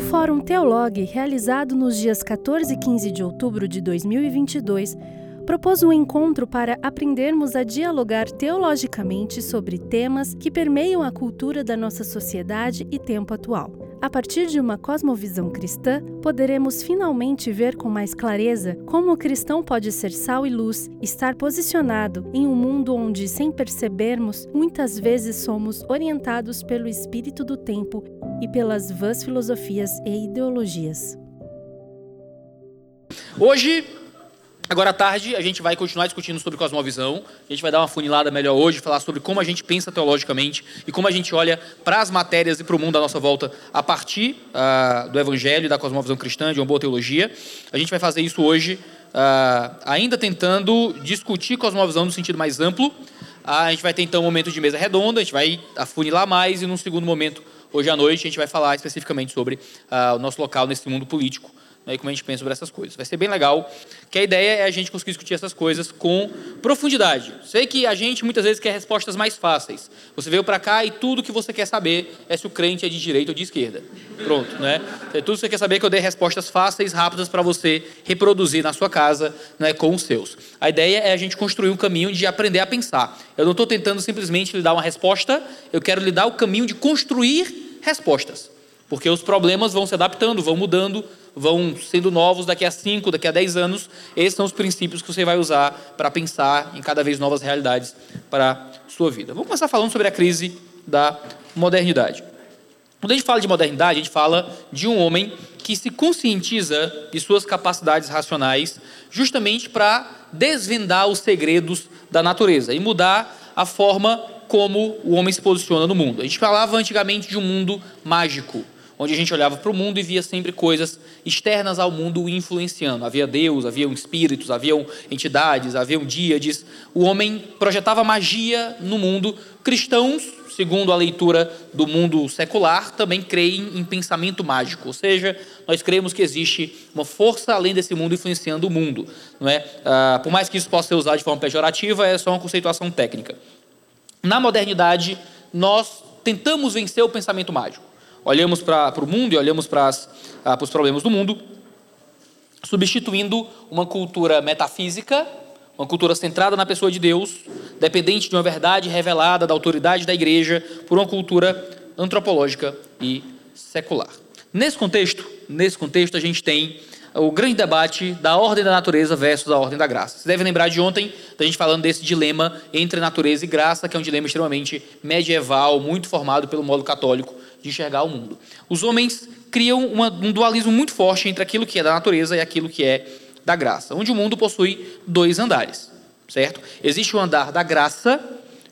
O Fórum Teolog, realizado nos dias 14 e 15 de outubro de 2022, propôs um encontro para aprendermos a dialogar teologicamente sobre temas que permeiam a cultura da nossa sociedade e tempo atual. A partir de uma cosmovisão cristã, poderemos finalmente ver com mais clareza como o cristão pode ser sal e luz, estar posicionado em um mundo onde, sem percebermos, muitas vezes somos orientados pelo espírito do tempo e pelas vãs filosofias e ideologias. Hoje Agora à tarde a gente vai continuar discutindo sobre cosmovisão. A gente vai dar uma funilada melhor hoje, falar sobre como a gente pensa teologicamente e como a gente olha para as matérias e para o mundo à nossa volta a partir uh, do Evangelho da cosmovisão cristã, de uma boa teologia. A gente vai fazer isso hoje, uh, ainda tentando discutir cosmovisão no sentido mais amplo. Uh, a gente vai ter então um momento de mesa redonda, a gente vai afunilar mais e num segundo momento, hoje à noite, a gente vai falar especificamente sobre o nosso local nesse mundo político né, como a gente pensa sobre essas coisas. Vai ser bem legal, que a ideia é a gente conseguir discutir essas coisas com profundidade. Sei que a gente muitas vezes quer respostas mais fáceis. Você veio para cá e tudo que você quer saber é se o crente é de direita ou de esquerda. Pronto, né? É tudo que você quer saber é que eu dei respostas fáceis, rápidas para você reproduzir na sua casa, né, com os seus. A ideia é a gente construir um caminho de aprender a pensar. Eu não estou tentando simplesmente lhe dar uma resposta, eu quero lhe dar o caminho de construir respostas. Porque os problemas vão se adaptando, vão mudando, vão sendo novos daqui a 5, daqui a 10 anos. Esses são os princípios que você vai usar para pensar em cada vez novas realidades para sua vida. Vamos começar falando sobre a crise da modernidade. Quando a gente fala de modernidade, a gente fala de um homem que se conscientiza de suas capacidades racionais justamente para desvendar os segredos da natureza e mudar a forma como o homem se posiciona no mundo. A gente falava antigamente de um mundo mágico, onde a gente olhava para o mundo e via sempre coisas externas ao mundo influenciando. Havia Deus, havia espíritos, haviam entidades, haviam díades. O homem projetava magia no mundo. Cristãos, segundo a leitura do mundo secular, também creem em pensamento mágico, ou seja, nós cremos que existe uma força além desse mundo influenciando o mundo. Não é? Ah, por mais que isso possa ser usado de forma pejorativa, é só uma conceituação técnica. Na modernidade, nós tentamos vencer o pensamento mágico olhamos para o mundo e olhamos para ah, os problemas do mundo, substituindo uma cultura metafísica, uma cultura centrada na pessoa de Deus, dependente de uma verdade revelada da autoridade da igreja, por uma cultura antropológica e secular. Nesse contexto, nesse contexto a gente tem o grande debate da ordem da natureza versus a ordem da graça. Vocês devem lembrar de ontem, da gente falando desse dilema entre natureza e graça, que é um dilema extremamente medieval, muito formado pelo modo católico de enxergar o mundo. Os homens criam uma, um dualismo muito forte entre aquilo que é da natureza e aquilo que é da graça, onde o mundo possui dois andares, certo? Existe o andar da graça,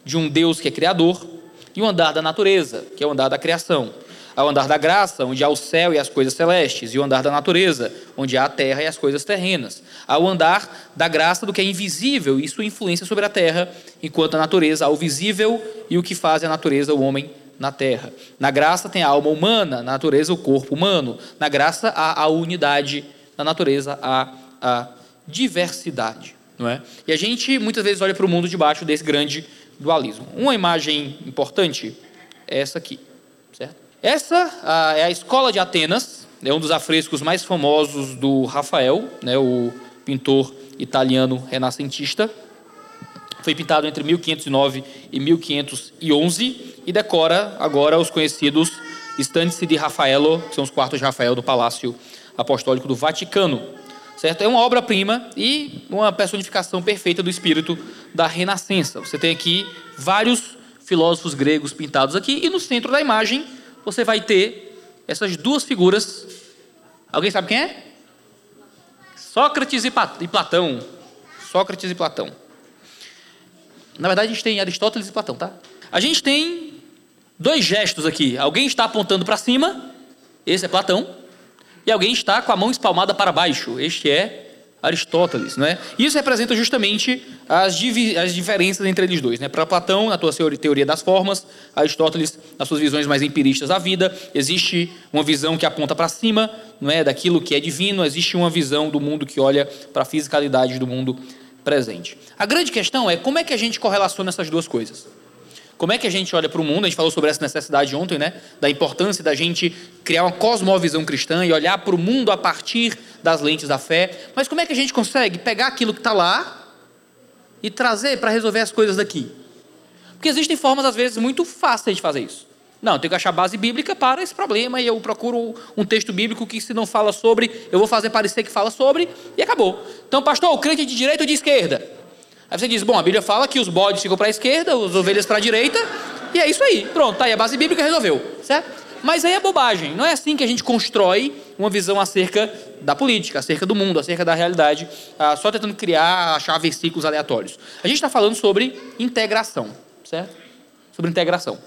de um Deus que é criador, e o andar da natureza, que é o andar da criação. Há o andar da graça, onde há o céu e as coisas celestes, e o andar da natureza, onde há a terra e as coisas terrenas. Há o andar da graça do que é invisível e sua influência sobre a terra, enquanto a natureza há o visível e o que faz a natureza o homem na terra. Na graça tem a alma humana, na natureza o corpo humano. Na graça há a unidade, na natureza há a diversidade. Não é? E a gente muitas vezes olha para o mundo debaixo desse grande dualismo. Uma imagem importante é essa aqui. Certo? Essa é a Escola de Atenas, é um dos afrescos mais famosos do Rafael, né, o pintor italiano renascentista. Foi pintado entre 1509 e 1511 e decora agora os conhecidos estantes de Rafaelo, que são os quartos de Rafael do Palácio Apostólico do Vaticano. Certo? É uma obra-prima e uma personificação perfeita do espírito da Renascença. Você tem aqui vários filósofos gregos pintados aqui e no centro da imagem você vai ter essas duas figuras. Alguém sabe quem é? Sócrates e Platão. Sócrates e Platão. Na verdade, a gente tem Aristóteles e Platão, tá? A gente tem dois gestos aqui. Alguém está apontando para cima, esse é Platão, e alguém está com a mão espalmada para baixo, este é Aristóteles, não é? Isso representa justamente as, as diferenças entre eles dois, né? Para Platão, na sua teoria das formas, Aristóteles, nas suas visões mais empiristas da vida, existe uma visão que aponta para cima, não é, daquilo que é divino, existe uma visão do mundo que olha para a fisicalidade do mundo presente. A grande questão é como é que a gente correlaciona essas duas coisas? Como é que a gente olha para o mundo? A gente falou sobre essa necessidade ontem, né? Da importância da gente criar uma cosmovisão cristã e olhar para o mundo a partir das lentes da fé. Mas como é que a gente consegue pegar aquilo que está lá e trazer para resolver as coisas daqui? Porque existem formas, às vezes, muito fáceis de fazer isso. Não, eu tenho que achar base bíblica para esse problema e eu procuro um texto bíblico que, se não fala sobre, eu vou fazer parecer que fala sobre e acabou. Então, pastor, o crente de direita ou de esquerda? Aí você diz, bom, a Bíblia fala que os bodes ficam para a esquerda, as ovelhas para a direita, e é isso aí. Pronto, tá aí a base bíblica resolveu, certo? Mas aí é bobagem. Não é assim que a gente constrói uma visão acerca da política, acerca do mundo, acerca da realidade, ah, só tentando criar, achar versículos aleatórios. A gente está falando sobre integração, certo? Sobre integração.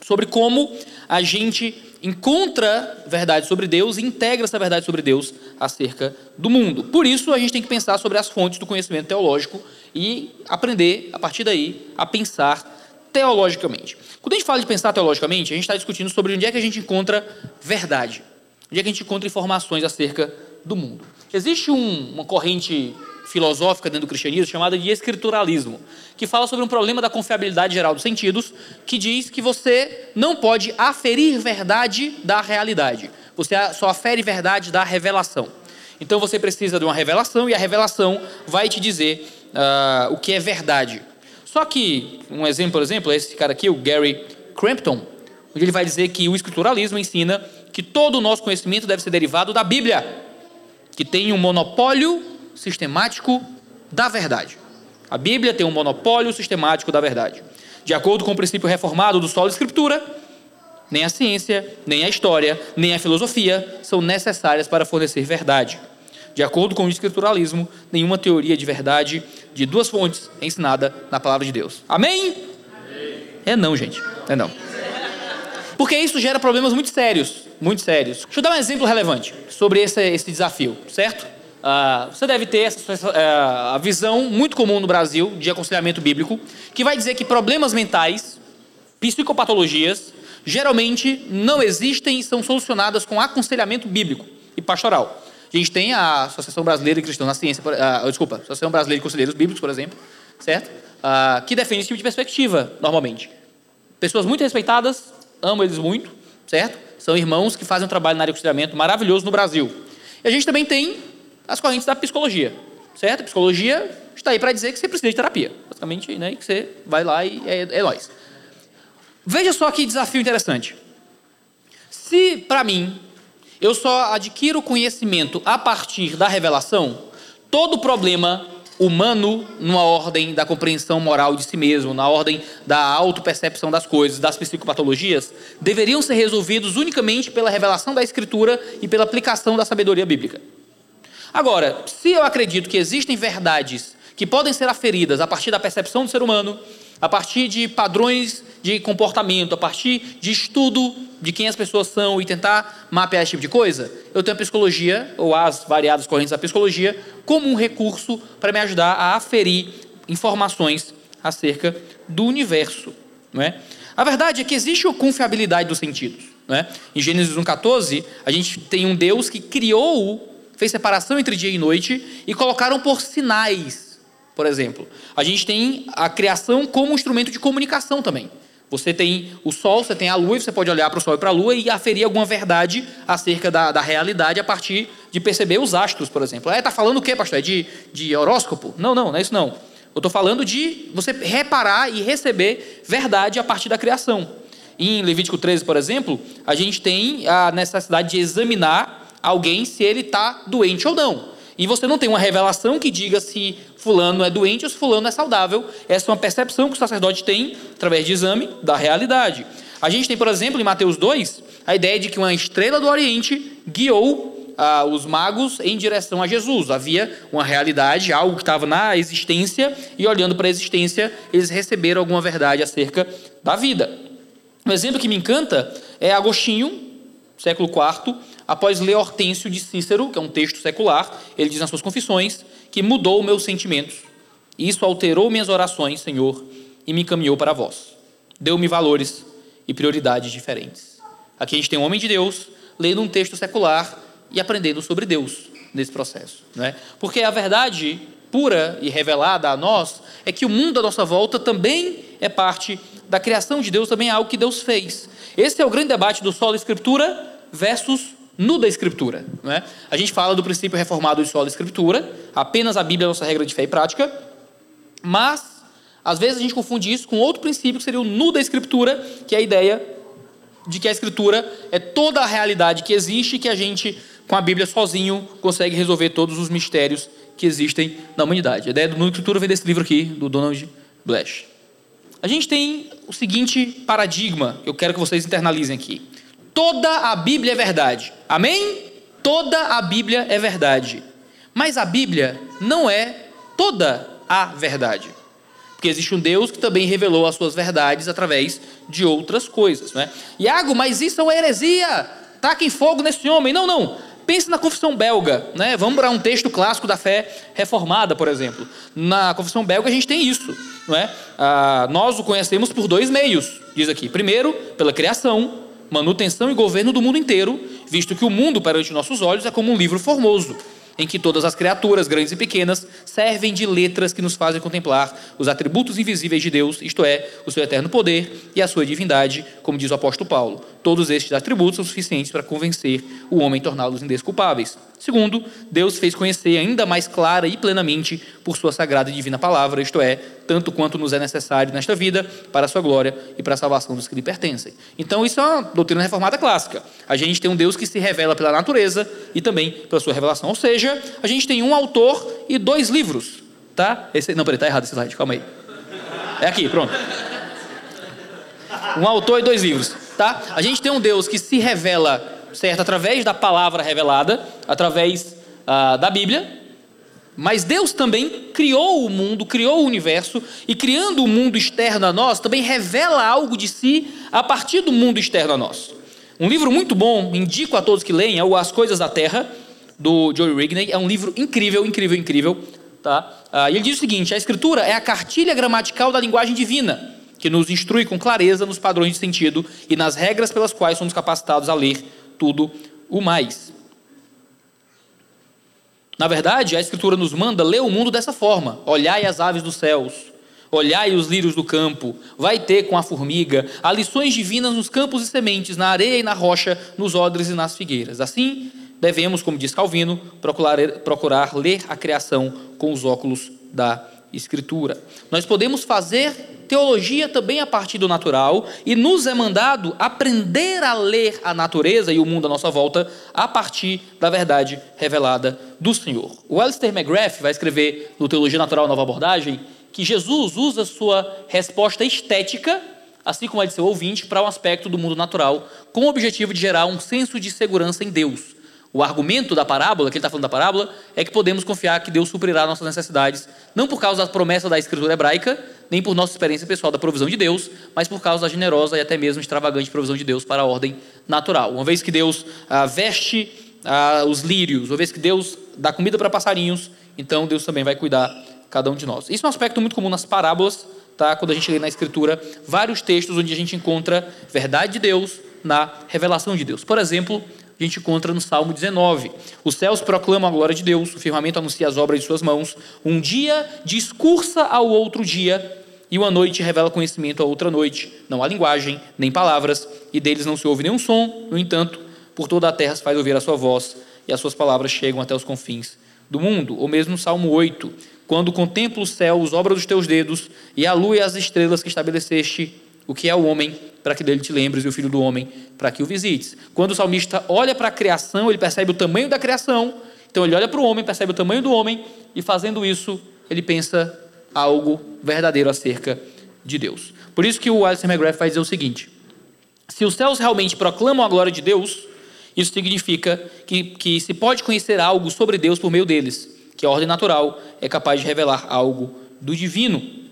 Sobre como a gente encontra verdade sobre Deus e integra essa verdade sobre Deus acerca do mundo. Por isso, a gente tem que pensar sobre as fontes do conhecimento teológico e aprender, a partir daí, a pensar teologicamente. Quando a gente fala de pensar teologicamente, a gente está discutindo sobre onde é que a gente encontra verdade, onde é que a gente encontra informações acerca do mundo. Existe um, uma corrente filosófica dentro do cristianismo chamada de escrituralismo, que fala sobre um problema da confiabilidade geral dos sentidos, que diz que você não pode aferir verdade da realidade. Você só afere verdade da revelação. Então você precisa de uma revelação e a revelação vai te dizer uh, o que é verdade. Só que, um exemplo, por exemplo, é esse cara aqui, o Gary Crampton, onde ele vai dizer que o escrituralismo ensina que todo o nosso conhecimento deve ser derivado da Bíblia, que tem um monopólio sistemático da verdade. A Bíblia tem um monopólio sistemático da verdade. De acordo com o princípio reformado do solo escritura, nem a ciência, nem a história, nem a filosofia são necessárias para fornecer verdade. De acordo com o escrituralismo, nenhuma teoria de verdade de duas fontes é ensinada na palavra de Deus. Amém? Amém? É não, gente. É não. Porque isso gera problemas muito sérios, muito sérios. Deixa eu dar um exemplo relevante sobre esse, esse desafio, certo? Uh, você deve ter essa, essa, uh, a visão muito comum no Brasil de aconselhamento bíblico, que vai dizer que problemas mentais, psicopatologias, geralmente não existem e são solucionadas com aconselhamento bíblico e pastoral. A gente tem a Associação Brasileira de Cristãos na Ciência, uh, desculpa, a Associação Brasileira de Conselheiros Bíblicos, por exemplo, certo? Uh, que defende esse tipo de perspectiva, normalmente. Pessoas muito respeitadas, amo eles muito, certo? São irmãos que fazem um trabalho na área de aconselhamento maravilhoso no Brasil. E a gente também tem as correntes da psicologia, certo? A psicologia está aí para dizer que você precisa de terapia, basicamente, né? Que você vai lá e é, é nós. Veja só que desafio interessante. Se, para mim, eu só adquiro conhecimento a partir da revelação, todo problema humano, numa ordem da compreensão moral de si mesmo, na ordem da autopercepção das coisas, das psicopatologias, deveriam ser resolvidos unicamente pela revelação da Escritura e pela aplicação da sabedoria bíblica. Agora, se eu acredito que existem verdades que podem ser aferidas a partir da percepção do ser humano, a partir de padrões de comportamento, a partir de estudo de quem as pessoas são e tentar mapear esse tipo de coisa, eu tenho a psicologia, ou as variadas correntes da psicologia, como um recurso para me ajudar a aferir informações acerca do universo. Não é? A verdade é que existe a confiabilidade dos sentidos. Não é? Em Gênesis 1,14, a gente tem um Deus que criou, fez separação entre dia e noite e colocaram por sinais, por exemplo. A gente tem a criação como instrumento de comunicação também. Você tem o Sol, você tem a Lua, e você pode olhar para o Sol e para a Lua e aferir alguma verdade acerca da, da realidade a partir de perceber os astros, por exemplo. É, está falando o quê, pastor? É de, de horóscopo? Não, não, não é isso não. Eu estou falando de você reparar e receber verdade a partir da criação. Em Levítico 13, por exemplo, a gente tem a necessidade de examinar alguém se ele está doente ou não. E você não tem uma revelação que diga se fulano é doente ou se fulano é saudável. Essa é uma percepção que o sacerdote tem através de exame da realidade. A gente tem, por exemplo, em Mateus 2, a ideia de que uma estrela do Oriente guiou ah, os magos em direção a Jesus. Havia uma realidade, algo que estava na existência, e olhando para a existência, eles receberam alguma verdade acerca da vida. Um exemplo que me encanta é Agostinho, século IV, após ler Hortêncio de Cícero, que é um texto secular, ele diz nas suas confissões que mudou meus sentimentos. Isso alterou minhas orações, Senhor, e me encaminhou para vós. Deu-me valores e prioridades diferentes. Aqui a gente tem um homem de Deus lendo um texto secular e aprendendo sobre Deus nesse processo. Não é? Porque a verdade pura e revelada a nós é que o mundo à nossa volta também é parte da criação de Deus também é algo que Deus fez. Esse é o grande debate do solo escritura versus nuda escritura. Não é? A gente fala do princípio reformado de solo escritura, apenas a Bíblia é a nossa regra de fé e prática, mas às vezes a gente confunde isso com outro princípio que seria o nuda escritura, que é a ideia de que a escritura é toda a realidade que existe e que a gente, com a Bíblia sozinho, consegue resolver todos os mistérios que existem na humanidade. A ideia do nuda escritura vem desse livro aqui, do Donald Blash. A gente tem o seguinte paradigma, que eu quero que vocês internalizem aqui. Toda a Bíblia é verdade. Amém? Toda a Bíblia é verdade. Mas a Bíblia não é toda a verdade. Porque existe um Deus que também revelou as suas verdades através de outras coisas. Não é? Iago, mas isso é uma heresia. Taquem fogo nesse homem. Não, não. Pense na confissão belga, né? Vamos para um texto clássico da fé reformada, por exemplo. Na confissão belga a gente tem isso, não é? Ah, nós o conhecemos por dois meios, diz aqui. Primeiro, pela criação, manutenção e governo do mundo inteiro, visto que o mundo perante nossos olhos é como um livro formoso em que todas as criaturas, grandes e pequenas, servem de letras que nos fazem contemplar os atributos invisíveis de Deus, isto é, o seu eterno poder e a sua divindade, como diz o apóstolo Paulo. Todos estes atributos são suficientes para convencer o homem e torná-los indesculpáveis. Segundo, Deus fez conhecer ainda mais clara e plenamente por sua sagrada e divina palavra, isto é, tanto quanto nos é necessário nesta vida, para a sua glória e para a salvação dos que lhe pertencem. Então, isso é uma doutrina reformada clássica. A gente tem um Deus que se revela pela natureza e também pela sua revelação. Ou seja, a gente tem um autor e dois livros. Tá? Esse, não, peraí, está errado esse slide, calma aí. É aqui, pronto. Um autor e dois livros. Tá? A gente tem um Deus que se revela certo? Através da palavra revelada, através ah, da Bíblia. Mas Deus também criou o mundo, criou o universo, e criando o mundo externo a nós, também revela algo de si a partir do mundo externo a nós. Um livro muito bom, indico a todos que leem, é o As Coisas da Terra, do Joey Rigney. É um livro incrível, incrível, incrível. Tá? Ah, e ele diz o seguinte: a Escritura é a cartilha gramatical da linguagem divina, que nos instrui com clareza nos padrões de sentido e nas regras pelas quais somos capacitados a ler tudo o mais. Na verdade, a Escritura nos manda ler o mundo dessa forma: olhai as aves dos céus, olhai os lírios do campo, vai ter com a formiga, há lições divinas nos campos e sementes, na areia e na rocha, nos odres e nas figueiras. Assim, devemos, como diz Calvino, procurar, procurar ler a criação com os óculos da Escritura. Nós podemos fazer teologia também a partir do natural e nos é mandado aprender a ler a natureza e o mundo à nossa volta a partir da verdade revelada do Senhor. O Alistair McGrath vai escrever no Teologia Natural Nova Abordagem que Jesus usa sua resposta estética, assim como a de seu ouvinte, para um aspecto do mundo natural, com o objetivo de gerar um senso de segurança em Deus o argumento da parábola, que ele está falando da parábola, é que podemos confiar que Deus suprirá nossas necessidades, não por causa da promessa da escritura hebraica, nem por nossa experiência pessoal da provisão de Deus, mas por causa da generosa e até mesmo extravagante provisão de Deus para a ordem natural. Uma vez que Deus ah, veste ah, os lírios, uma vez que Deus dá comida para passarinhos, então Deus também vai cuidar cada um de nós. Isso é um aspecto muito comum nas parábolas, tá? quando a gente lê na Escritura vários textos onde a gente encontra verdade de Deus na revelação de Deus. Por exemplo, a gente encontra no Salmo 19. Os céus proclamam a glória de Deus, o firmamento anuncia as obras de suas mãos. Um dia discursa ao outro dia, e uma noite revela conhecimento a outra noite. Não há linguagem, nem palavras, e deles não se ouve nenhum som. No entanto, por toda a terra se faz ouvir a sua voz, e as suas palavras chegam até os confins do mundo. Ou mesmo no Salmo 8, quando contemplo o céu, as obras dos teus dedos, e a lua e as estrelas que estabeleceste, o que é o homem para que dele te lembres e o filho do homem para que o visites. Quando o salmista olha para a criação, ele percebe o tamanho da criação, então ele olha para o homem, percebe o tamanho do homem e fazendo isso, ele pensa algo verdadeiro acerca de Deus. Por isso que o Alistair McGrath vai dizer o seguinte: se os céus realmente proclamam a glória de Deus, isso significa que, que se pode conhecer algo sobre Deus por meio deles, que a ordem natural é capaz de revelar algo do divino.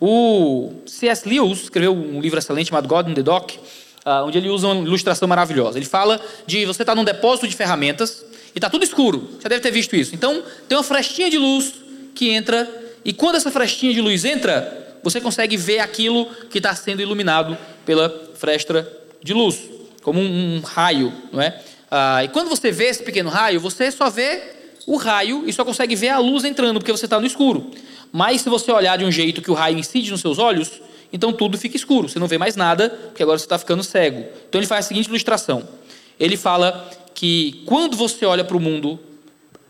O C.S. Lewis escreveu um livro excelente chamado God in the Dock, ah, onde ele usa uma ilustração maravilhosa. Ele fala de você estar tá num depósito de ferramentas e está tudo escuro. Você deve ter visto isso. Então, tem uma frestinha de luz que entra, e quando essa frestinha de luz entra, você consegue ver aquilo que está sendo iluminado pela fresta de luz, como um, um raio, não é? Ah, e quando você vê esse pequeno raio, você só vê o raio e só consegue ver a luz entrando, porque você está no escuro. Mas se você olhar de um jeito que o raio incide nos seus olhos, então tudo fica escuro, você não vê mais nada, porque agora você está ficando cego. Então ele faz a seguinte ilustração: ele fala que quando você olha para o mundo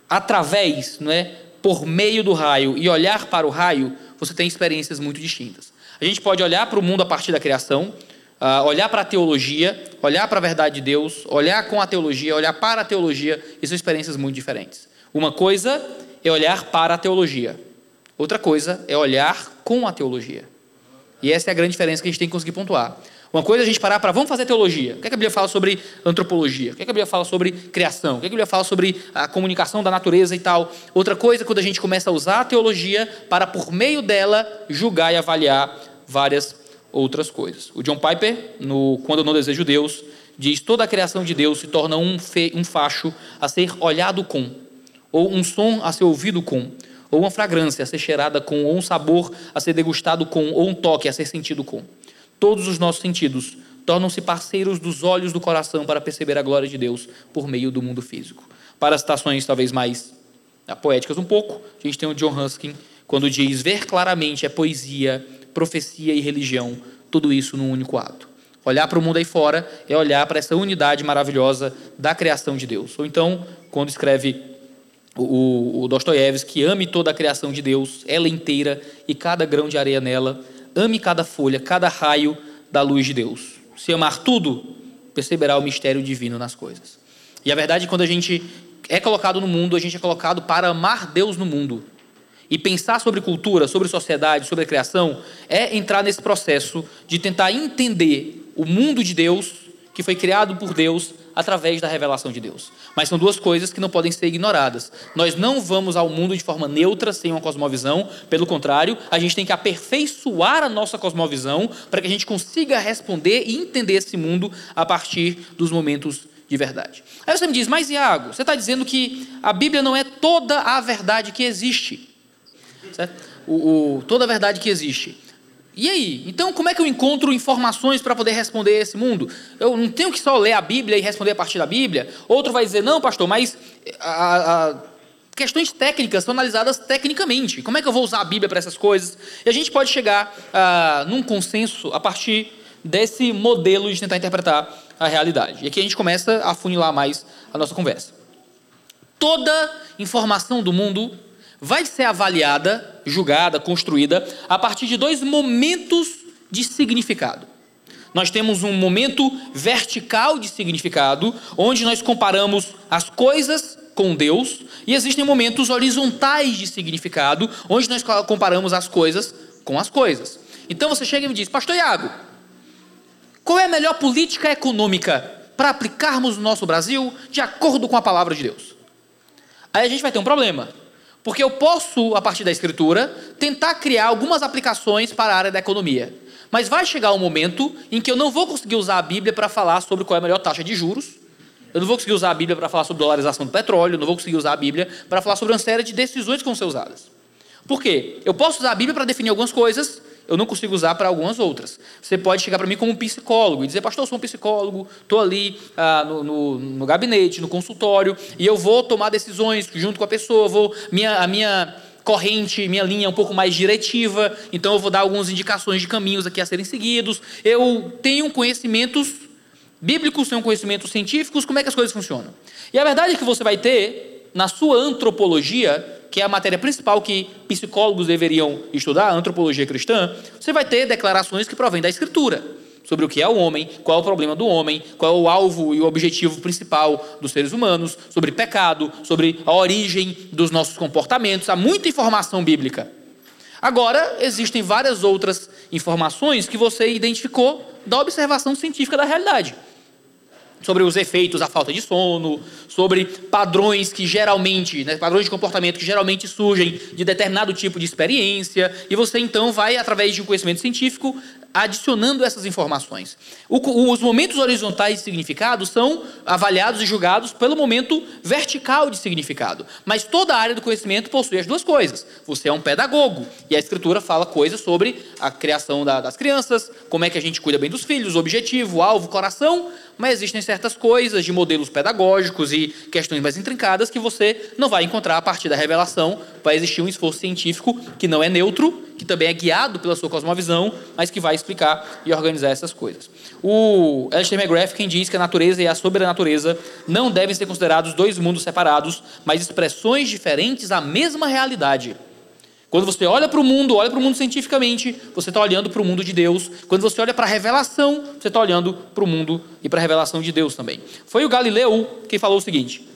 através, não é, por meio do raio e olhar para o raio, você tem experiências muito distintas. A gente pode olhar para o mundo a partir da criação, uh, olhar para a teologia, olhar para a verdade de Deus, olhar com a teologia, olhar para a teologia, e são experiências muito diferentes. Uma coisa é olhar para a teologia, outra coisa é olhar com a teologia. E essa é a grande diferença que a gente tem que conseguir pontuar. Uma coisa é a gente parar para, vamos fazer teologia. O que, é que a Bíblia fala sobre antropologia? O que, é que a Bíblia fala sobre criação? O que, é que a Bíblia fala sobre a comunicação da natureza e tal? Outra coisa é quando a gente começa a usar a teologia para, por meio dela, julgar e avaliar várias outras coisas. O John Piper, no Quando Eu Não Desejo Deus, diz: toda a criação de Deus se torna um, fe, um facho a ser olhado com, ou um som a ser ouvido com, ou uma fragrância a ser cheirada com, ou um sabor a ser degustado com, ou um toque a ser sentido com. Todos os nossos sentidos tornam-se parceiros dos olhos do coração para perceber a glória de Deus por meio do mundo físico. Para citações talvez mais poéticas um pouco, a gente tem o John Ruskin quando diz ver claramente é poesia, profecia e religião, tudo isso num único ato. Olhar para o mundo aí fora é olhar para essa unidade maravilhosa da criação de Deus. Ou então, quando escreve o, o Dostoiévski, ame toda a criação de Deus, ela inteira e cada grão de areia nela, ame cada folha, cada raio da luz de Deus. Se amar tudo, perceberá o mistério divino nas coisas. E a verdade é quando a gente é colocado no mundo, a gente é colocado para amar Deus no mundo. E pensar sobre cultura, sobre sociedade, sobre a criação, é entrar nesse processo de tentar entender o mundo de Deus, que foi criado por Deus, através da revelação de Deus. Mas são duas coisas que não podem ser ignoradas. Nós não vamos ao mundo de forma neutra, sem uma cosmovisão. Pelo contrário, a gente tem que aperfeiçoar a nossa cosmovisão para que a gente consiga responder e entender esse mundo a partir dos momentos de verdade. Aí você me diz, mas Iago, você está dizendo que a Bíblia não é toda a verdade que existe o, o, toda a verdade que existe. E aí? Então, como é que eu encontro informações para poder responder esse mundo? Eu não tenho que só ler a Bíblia e responder a partir da Bíblia? Outro vai dizer, não, pastor, mas a, a, questões técnicas são analisadas tecnicamente. Como é que eu vou usar a Bíblia para essas coisas? E a gente pode chegar a, num consenso a partir desse modelo de tentar interpretar a realidade. E aqui a gente começa a funilar mais a nossa conversa. Toda informação do mundo vai ser avaliada, julgada, construída a partir de dois momentos de significado. Nós temos um momento vertical de significado, onde nós comparamos as coisas com Deus, e existem momentos horizontais de significado, onde nós comparamos as coisas com as coisas. Então você chega e me diz, Pastor Iago, qual é a melhor política econômica para aplicarmos no nosso Brasil de acordo com a palavra de Deus? Aí a gente vai ter um problema. Porque eu posso, a partir da escritura, tentar criar algumas aplicações para a área da economia. Mas vai chegar um momento em que eu não vou conseguir usar a Bíblia para falar sobre qual é a melhor taxa de juros. Eu não vou conseguir usar a Bíblia para falar sobre dolarização do petróleo. Não vou conseguir usar a Bíblia para falar sobre uma série de decisões que vão ser usadas. Por quê? Eu posso usar a Bíblia para definir algumas coisas, eu não consigo usar para algumas outras. Você pode chegar para mim como um psicólogo e dizer, pastor, eu sou um psicólogo, estou ali ah, no, no, no, gabinete, no consultório, e eu vou tomar decisões junto com a pessoa, vou minha, a minha corrente, minha linha é um pouco mais diretiva, então eu vou dar algumas indicações de caminhos aqui a serem seguidos. Eu tenho conhecimentos bíblicos, tenho conhecimentos científicos, como é que as coisas funcionam. E a verdade é que você vai ter, na sua antropologia, que é a matéria principal que psicólogos deveriam estudar, a antropologia cristã, você vai ter declarações que provêm da Escritura sobre o que é o homem, qual é o problema do homem, qual é o alvo e o objetivo principal dos seres humanos, sobre pecado, sobre a origem dos nossos comportamentos. Há muita informação bíblica. Agora, existem várias outras informações que você identificou da observação científica da realidade sobre os efeitos da falta de sono, sobre padrões que geralmente, né, padrões de comportamento que geralmente surgem de determinado tipo de experiência, e você então vai, através de um conhecimento científico, adicionando essas informações. O, os momentos horizontais de significado são avaliados e julgados pelo momento vertical de significado. Mas toda a área do conhecimento possui as duas coisas. Você é um pedagogo e a escritura fala coisas sobre a criação da, das crianças, como é que a gente cuida bem dos filhos, objetivo, alvo, coração, mas existem certas coisas, de modelos pedagógicos e questões mais intrincadas que você não vai encontrar a partir da revelação. Vai existir um esforço científico que não é neutro, que também é guiado pela sua cosmovisão, mas que vai explicar e organizar essas coisas. O Alistair McGrath quem diz que a natureza e a sobrenatureza não devem ser considerados dois mundos separados, mas expressões diferentes da mesma realidade. Quando você olha para o mundo, olha para o mundo cientificamente, você está olhando para o mundo de Deus. Quando você olha para a revelação, você está olhando para o mundo e para a revelação de Deus também. Foi o Galileu que falou o seguinte: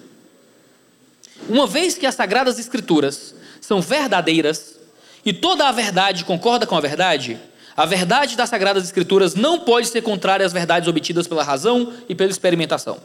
Uma vez que as sagradas escrituras são verdadeiras e toda a verdade concorda com a verdade, a verdade das sagradas escrituras não pode ser contrária às verdades obtidas pela razão e pela experimentação.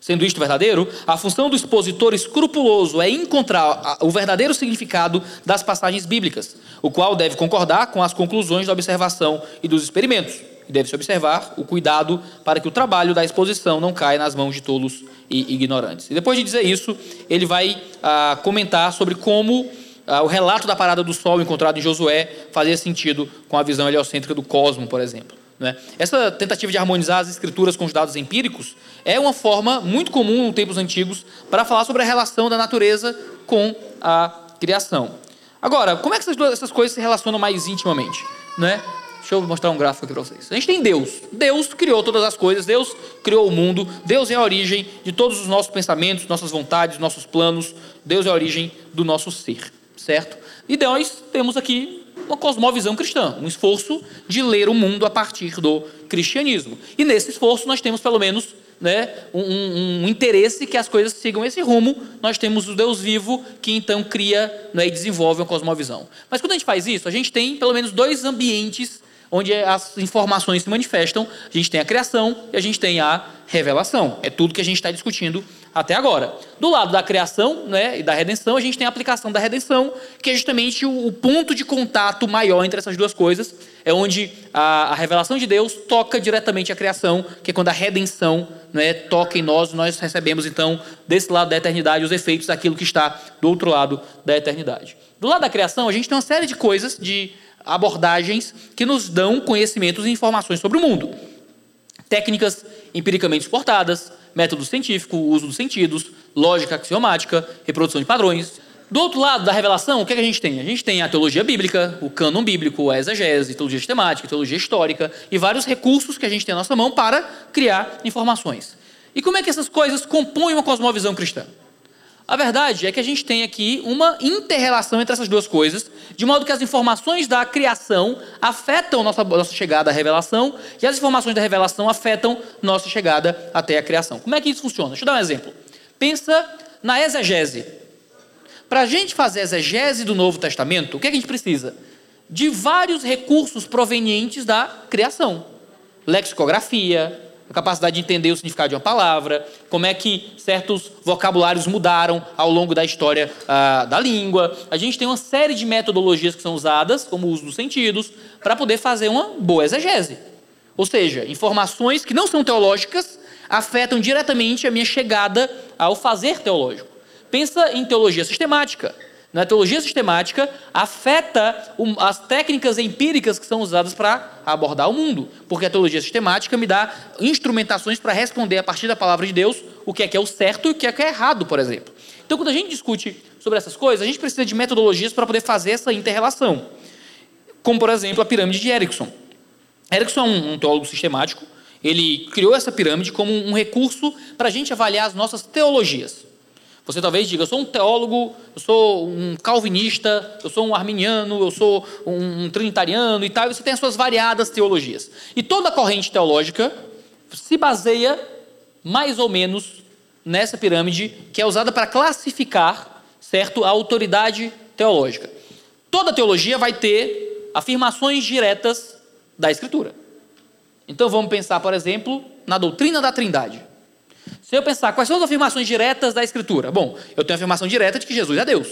Sendo isto verdadeiro, a função do expositor escrupuloso é encontrar o verdadeiro significado das passagens bíblicas, o qual deve concordar com as conclusões da observação e dos experimentos. E deve-se observar o cuidado para que o trabalho da exposição não caia nas mãos de tolos e ignorantes. E depois de dizer isso, ele vai ah, comentar sobre como ah, o relato da parada do Sol encontrado em Josué fazia sentido com a visão heliocêntrica do cosmo, por exemplo. Né? Essa tentativa de harmonizar as escrituras com os dados empíricos é uma forma muito comum nos tempos antigos para falar sobre a relação da natureza com a criação. Agora, como é que essas, duas, essas coisas se relacionam mais intimamente? Né? Deixa eu mostrar um gráfico aqui para vocês. A gente tem Deus. Deus criou todas as coisas, Deus criou o mundo, Deus é a origem de todos os nossos pensamentos, nossas vontades, nossos planos, Deus é a origem do nosso ser, certo? E nós temos aqui uma cosmovisão cristã, um esforço de ler o mundo a partir do cristianismo. E nesse esforço nós temos pelo menos né, um, um, interesse que as coisas sigam esse rumo. Nós temos o Deus vivo que então cria né, e desenvolve uma cosmovisão. Mas quando a gente faz isso, a gente tem pelo menos dois ambientes onde as informações se manifestam. A gente tem a criação e a gente tem a revelação. É tudo que a gente está discutindo até agora. Do lado da criação né, e da redenção, a gente tem a aplicação da redenção, que é justamente o, o ponto de contato maior entre essas duas coisas. É onde a, a, revelação de Deus toca diretamente a criação, que é quando a redenção né, toca em nós, nós recebemos então, desse lado da eternidade, os efeitos daquilo que está do outro lado da eternidade. Do lado da criação, a gente tem uma série de coisas, de abordagens que nos dão conhecimentos e informações sobre o mundo. Técnicas empiricamente suportadas, método científico, uso dos sentidos, lógica axiomática, reprodução de padrões. Do outro lado da revelação, o que, é que a gente tem? A gente tem a teologia bíblica, o cânon bíblico, a exegese, teologia sistemática, teologia histórica e vários recursos que a gente tem na nossa mão para criar informações. E como é que essas coisas compõem uma cosmovisão cristã? A verdade é que a gente tem aqui uma interrelação entre essas duas coisas, de modo que as informações da criação afetam nossa, nossa chegada à revelação e as informações da revelação afetam nossa chegada até a criação. Como é que isso funciona? Deixa eu dar um exemplo. Pensa na exegese. Para a gente fazer exegese do Novo Testamento, o que, é que a gente precisa? De vários recursos provenientes da criação. Lexicografia, a capacidade de entender o significado de uma palavra, como é que certos vocabulários mudaram ao longo da história ah, da língua. A gente tem uma série de metodologias que são usadas, como o uso dos sentidos, para poder fazer uma boa exegese. Ou seja, informações que não são teológicas afetam diretamente a minha chegada ao fazer teológico. Pensa em teologia sistemática. Na teologia sistemática, afeta as técnicas empíricas que são usadas para abordar o mundo. Porque a teologia sistemática me dá instrumentações para responder a partir da palavra de Deus o que é que é o certo e o que é que é errado, por exemplo. Então, quando a gente discute sobre essas coisas, a gente precisa de metodologias para poder fazer essa interrelação. Como, por exemplo, a pirâmide de Erickson. Erickson é um teólogo sistemático. Ele criou essa pirâmide como um recurso para a gente avaliar as nossas teologias. Você talvez diga, eu sou um teólogo, eu sou um calvinista, eu sou um arminiano, eu sou um trinitariano e tal, e você tem as suas variadas teologias. E toda corrente teológica se baseia mais ou menos nessa pirâmide que é usada para classificar, certo, a autoridade teológica. Toda teologia vai ter afirmações diretas da escritura. Então vamos pensar, por exemplo, na doutrina da Trindade. Se eu pensar, quais são as afirmações diretas da Escritura? Bom, eu tenho a afirmação direta de que Jesus é Deus.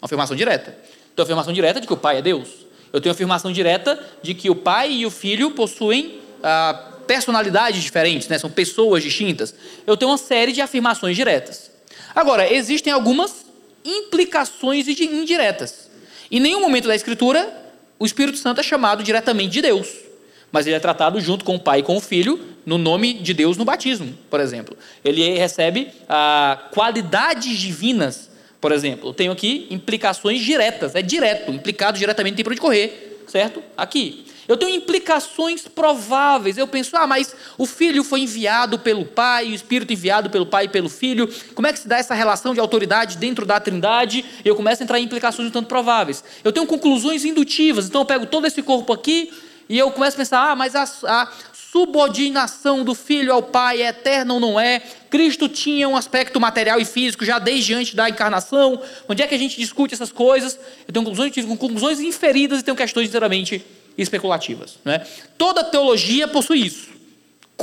Uma afirmação direta. Tenho a afirmação direta de que o Pai é Deus. Eu tenho a afirmação direta de que o Pai e o Filho possuem ah, personalidades diferentes, né? são pessoas distintas. Eu tenho uma série de afirmações diretas. Agora, existem algumas implicações indiretas. Em nenhum momento da Escritura, o Espírito Santo é chamado diretamente de Deus. Mas ele é tratado junto com o pai e com o filho no nome de Deus no batismo, por exemplo. Ele recebe ah, qualidades divinas, por exemplo. Eu tenho aqui implicações diretas, é direto, implicado diretamente, tem para onde correr, certo? Aqui. Eu tenho implicações prováveis. Eu penso, ah, mas o filho foi enviado pelo pai, o espírito enviado pelo pai e pelo filho. Como é que se dá essa relação de autoridade dentro da trindade? Eu começo a entrar em implicações um tanto prováveis. Eu tenho conclusões indutivas. Então eu pego todo esse corpo aqui e eu começo a pensar, ah, mas a, a subordinação do filho ao pai é eterna ou não é? Cristo tinha um aspecto material e físico já desde antes da encarnação. Onde é que a gente discute essas coisas? Eu tenho conclusões, conclusões inferidas e tenho questões inteiramente especulativas. Né? Toda teologia possui isso.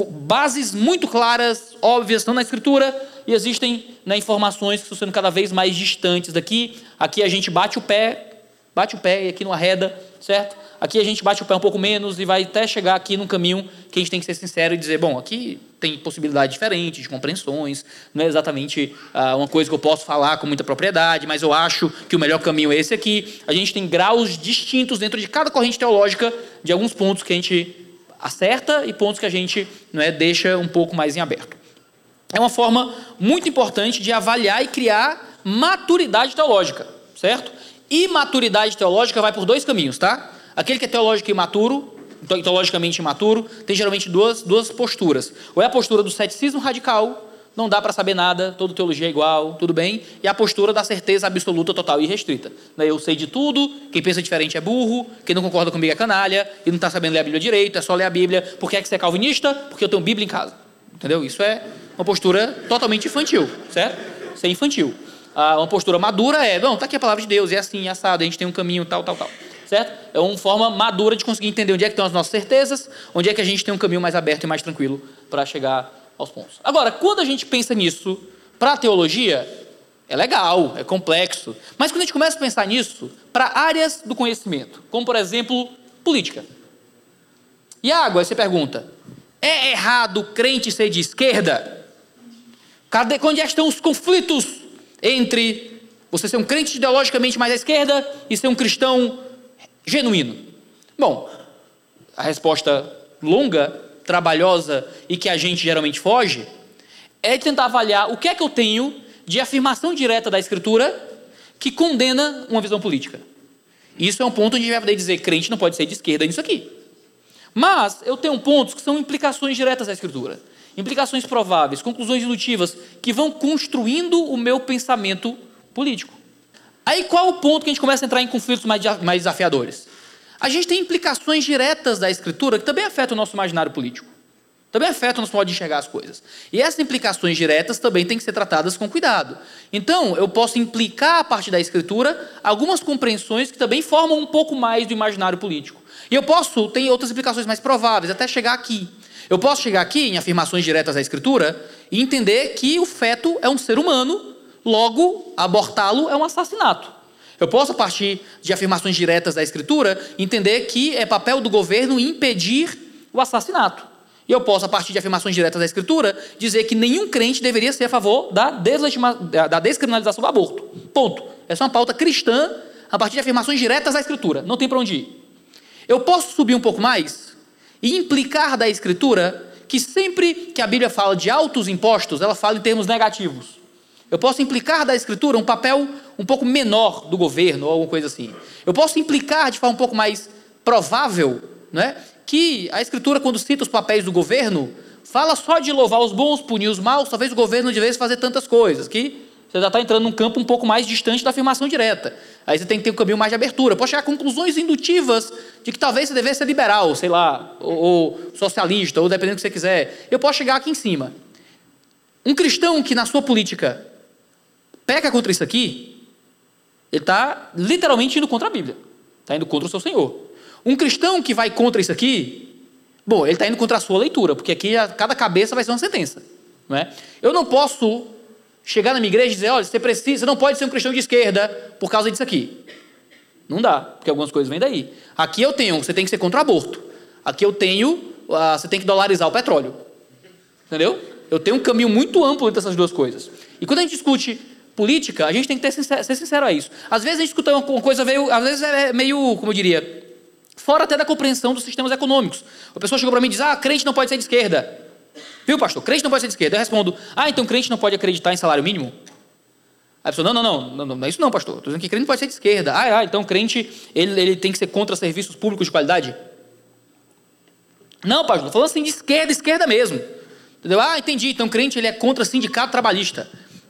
Bases muito claras, óbvias, estão na Escritura e existem né, informações que estão sendo cada vez mais distantes daqui. Aqui a gente bate o pé, bate o pé e aqui não arreda, certo? Aqui a gente bate o pé um pouco menos e vai até chegar aqui num caminho que a gente tem que ser sincero e dizer, bom, aqui tem possibilidade diferente de compreensões, não é exatamente ah, uma coisa que eu posso falar com muita propriedade, mas eu acho que o melhor caminho é esse aqui. A gente tem graus distintos dentro de cada corrente teológica de alguns pontos que a gente acerta e pontos que a gente não é, deixa um pouco mais em aberto. É uma forma muito importante de avaliar e criar maturidade teológica, certo? E maturidade teológica vai por dois caminhos, tá? Aquele que é teológico imaturo, teologicamente imaturo, tem geralmente duas, duas posturas. Ou é a postura do ceticismo radical, não dá para saber nada, toda teologia é igual, tudo bem, e a postura da certeza absoluta, total e restrita. Né, eu sei de tudo, quem pensa diferente é burro, quem não concorda comigo é canalha, e não está sabendo ler a Bíblia direito, é só ler a Bíblia. Por que é que você é calvinista? Porque eu tenho Bíblia em casa. Entendeu? Isso é uma postura totalmente infantil, certo? Isso é infantil. Ah, uma postura madura é, não, está aqui a palavra de Deus, é assim, é assado, a gente tem um caminho, tal, tal, tal certo? É uma forma madura de conseguir entender onde é que estão as nossas certezas, onde é que a gente tem um caminho mais aberto e mais tranquilo para chegar aos pontos. Agora, quando a gente pensa nisso para a teologia, é legal, é complexo, mas quando a gente começa a pensar nisso para áreas do conhecimento, como por exemplo, política. E água, você pergunta, é errado crente ser de esquerda? Cadê, onde é estão os conflitos entre você ser um crente ideologicamente mais à esquerda e ser um cristão genuíno? Bom, a resposta longa, trabalhosa e que a gente geralmente foge é tentar avaliar o que é que eu tenho de afirmação direta da Escritura que condena uma visão política. Isso é um ponto onde a gente vai poder dizer crente não pode ser de esquerda nisso aqui. Mas eu tenho pontos que são implicações diretas da Escritura, implicações prováveis, conclusões indutivas que vão construindo o meu pensamento político. Aí qual o ponto que a gente começa a entrar em conflitos mais, desafiadores? A gente tem implicações diretas da escritura que também afetam o nosso imaginário político. Também afetam o nosso modo de enxergar as coisas. E essas implicações diretas também têm que ser tratadas com cuidado. Então, eu posso implicar a partir da escritura algumas compreensões que também formam um pouco mais do imaginário político. E eu posso, tem outras implicações mais prováveis, até chegar aqui. Eu posso chegar aqui em afirmações diretas da escritura e entender que o feto é um ser humano Logo, abortá-lo é um assassinato. Eu posso, a partir de afirmações diretas da Escritura, entender que é papel do governo impedir o assassinato. E eu posso, a partir de afirmações diretas da Escritura, dizer que nenhum crente deveria ser a favor da, da descriminalização do aborto. Ponto. Essa é uma pauta cristã a partir de afirmações diretas da Escritura. Não tem para onde ir. Eu posso subir um pouco mais e implicar da Escritura que sempre que a Bíblia fala de altos impostos, ela fala em termos negativos. Eu posso implicar da Escritura um papel um pouco menor do governo ou alguma coisa assim. Eu posso implicar de forma um pouco mais provável não é, que a Escritura, quando cita os papéis do governo, fala só de louvar os bons, punir os maus, talvez o governo devesse fazer tantas coisas, que você já está entrando num campo um pouco mais distante da afirmação direta. Aí você tem que ter um caminho mais de abertura. Pode chegar a conclusões indutivas de que talvez você devesse ser liberal, sei lá, ou, ou socialista, ou dependendo do que você quiser. Eu posso chegar aqui em cima. Um cristão que na sua política peca contra isso aqui, ele está literalmente indo contra a Bíblia. Está indo contra o seu Senhor. Um cristão que vai contra isso aqui, bom, ele está indo contra a sua leitura, porque aqui cada cabeça vai ser uma sentença. Não é? Eu não posso chegar na minha igreja e dizer, olha, você precisa, você não pode ser um cristão de esquerda por causa disso aqui. Não dá, porque algumas coisas vêm daí. Aqui eu tenho, você tem que ser contra o aborto. Aqui eu tenho, uh, você tem que dolarizar o petróleo. Entendeu? Eu tenho um caminho muito amplo entre essas duas coisas. E quando a gente discute política, a gente tem que ter sincero, ser sincero a isso. Às vezes a gente escuta uma coisa meio, às vezes é meio, como eu diria, fora até da compreensão dos sistemas econômicos. A pessoa chegou para mim e diz: Ah, crente não pode ser de esquerda. Viu, pastor? Crente não pode ser de esquerda. Eu respondo: Ah, então crente não pode acreditar em salário mínimo? A pessoa: Não, não, não, não, é isso não, pastor. Estou dizendo que crente pode ser de esquerda. Ah, ah então crente ele, ele tem que ser contra serviços públicos de qualidade? Não, pastor, estou falando assim de esquerda, esquerda mesmo. Entendeu? Ah, entendi. Então crente ele é contra sindicato trabalhista.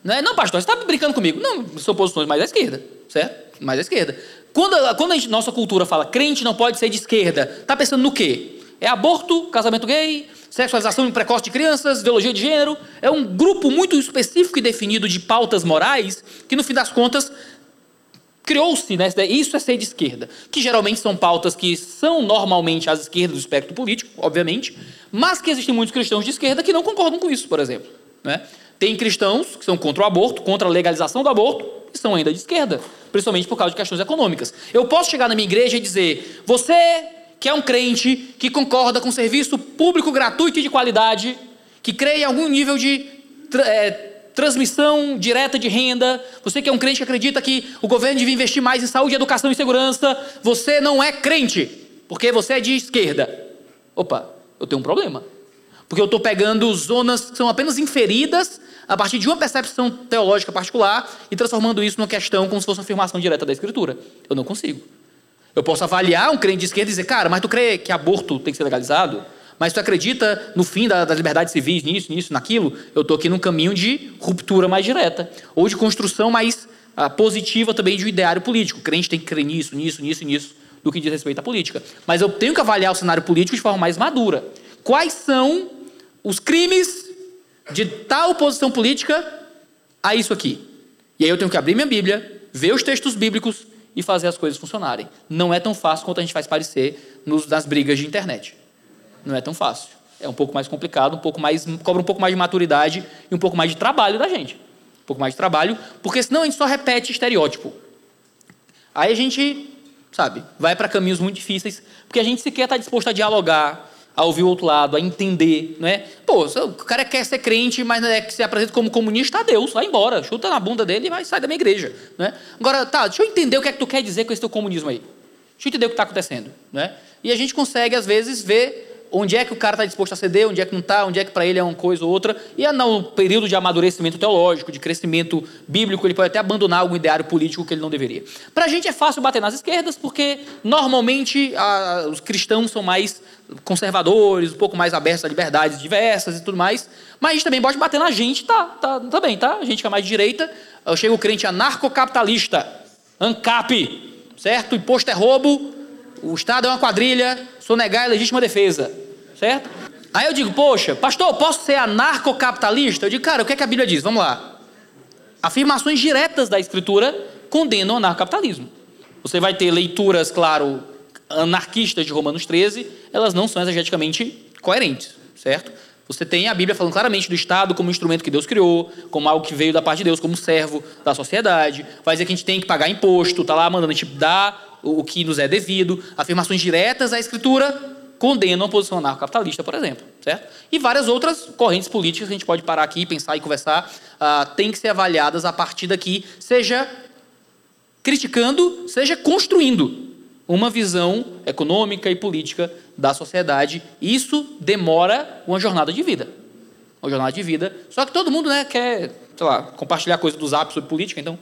Não, é? não pastor, você está brincando comigo. Não, são posições mais à esquerda, certo? Mais à esquerda. Quando, quando a gente, nossa cultura fala crente não pode ser de esquerda, está pensando no quê? É aborto, casamento gay, sexualização precoce de crianças, ideologia de gênero. É um grupo muito específico e definido de pautas morais que, no fim das contas, criou-se, né, isso é ser de esquerda, que geralmente são pautas que são normalmente às esquerdas do espectro político, obviamente, mas que existem muitos cristãos de esquerda que não concordam com isso, por exemplo. Né? Tem cristãos que são contra o aborto, contra a legalização do aborto, e são ainda de esquerda, principalmente por causa de questões econômicas. Eu posso chegar na minha igreja e dizer: você que é um crente que concorda com serviço público gratuito e de qualidade, que crê em algum nível de é, transmissão direta de renda, você que é um crente que acredita que o governo devia investir mais em saúde, educação e segurança, você não é crente, porque você é de esquerda. Opa, eu tenho um problema. Porque eu estou pegando zonas que são apenas inferidas a partir de uma percepção teológica particular e transformando isso numa questão como se fosse uma afirmação direta da Escritura. Eu não consigo. Eu posso avaliar um crente de esquerda e dizer, cara, mas tu crê que aborto tem que ser legalizado? Mas tu acredita no fim das liberdades civis, nisso, nisso, naquilo? Eu estou aqui num caminho de ruptura mais direta. Ou de construção mais ah, positiva também de um ideário político. O crente tem que crer nisso, nisso, nisso nisso, do que diz respeito à política. Mas eu tenho que avaliar o cenário político de forma mais madura. Quais são os crimes de tal posição política a isso aqui? E aí eu tenho que abrir minha Bíblia, ver os textos bíblicos e fazer as coisas funcionarem. Não é tão fácil quanto a gente faz parecer nos, nas brigas de internet. Não é tão fácil. É um pouco mais complicado, um pouco mais cobra um pouco mais de maturidade e um pouco mais de trabalho da gente. Um pouco mais de trabalho, porque senão a gente só repete estereótipo. Aí a gente, sabe, vai para caminhos muito difíceis, porque a gente sequer está disposto a dialogar, a ouvir o outro lado, a entender, né? Pô, o cara quer ser crente, mas é que se apresenta como comunista, Deus, vai embora, chuta na bunda dele e vai sair da minha igreja, né? Agora, tá, deixa eu entender o que é que tu quer dizer com esse teu comunismo aí. Deixa eu entender o que está acontecendo, né? E a gente consegue às vezes ver onde é que o cara está disposto a ceder, onde é que não está, onde é que para ele é uma coisa ou outra. E é no período de amadurecimento teológico, de crescimento bíblico, ele pode até abandonar algum ideário político que ele não deveria. Para a gente é fácil bater nas esquerdas, porque normalmente a, os cristãos são mais conservadores, um pouco mais abertos a liberdades diversas e tudo mais. Mas a gente também pode bater na gente, tá, tá, também, tá? A gente que é mais de direita, chega o crente anarcocapitalista, ANCAP, certo? Imposto é roubo, o Estado é uma quadrilha, sonegar é legítima defesa, certo? Aí eu digo, poxa, pastor, posso ser anarcocapitalista? Eu digo, cara, o que, é que a Bíblia diz? Vamos lá. Afirmações diretas da Escritura condenam o anarcocapitalismo. Você vai ter leituras, claro, anarquistas de Romanos 13, elas não são exegeticamente coerentes, certo? Você tem a Bíblia falando claramente do Estado como um instrumento que Deus criou, como algo que veio da parte de Deus, como servo da sociedade. Vai dizer que a gente tem que pagar imposto, tá lá mandando a gente dar o que nos é devido. Afirmações diretas à Escritura condenam a posição anarcocapitalista, por exemplo, certo? E várias outras correntes políticas que a gente pode parar aqui, pensar e conversar, uh, têm que ser avaliadas a partir daqui, seja criticando, seja construindo uma visão econômica e política da sociedade. Isso demora uma jornada de vida. Uma jornada de vida. Só que todo mundo né, quer, sei lá, compartilhar coisa dos apps sobre política, então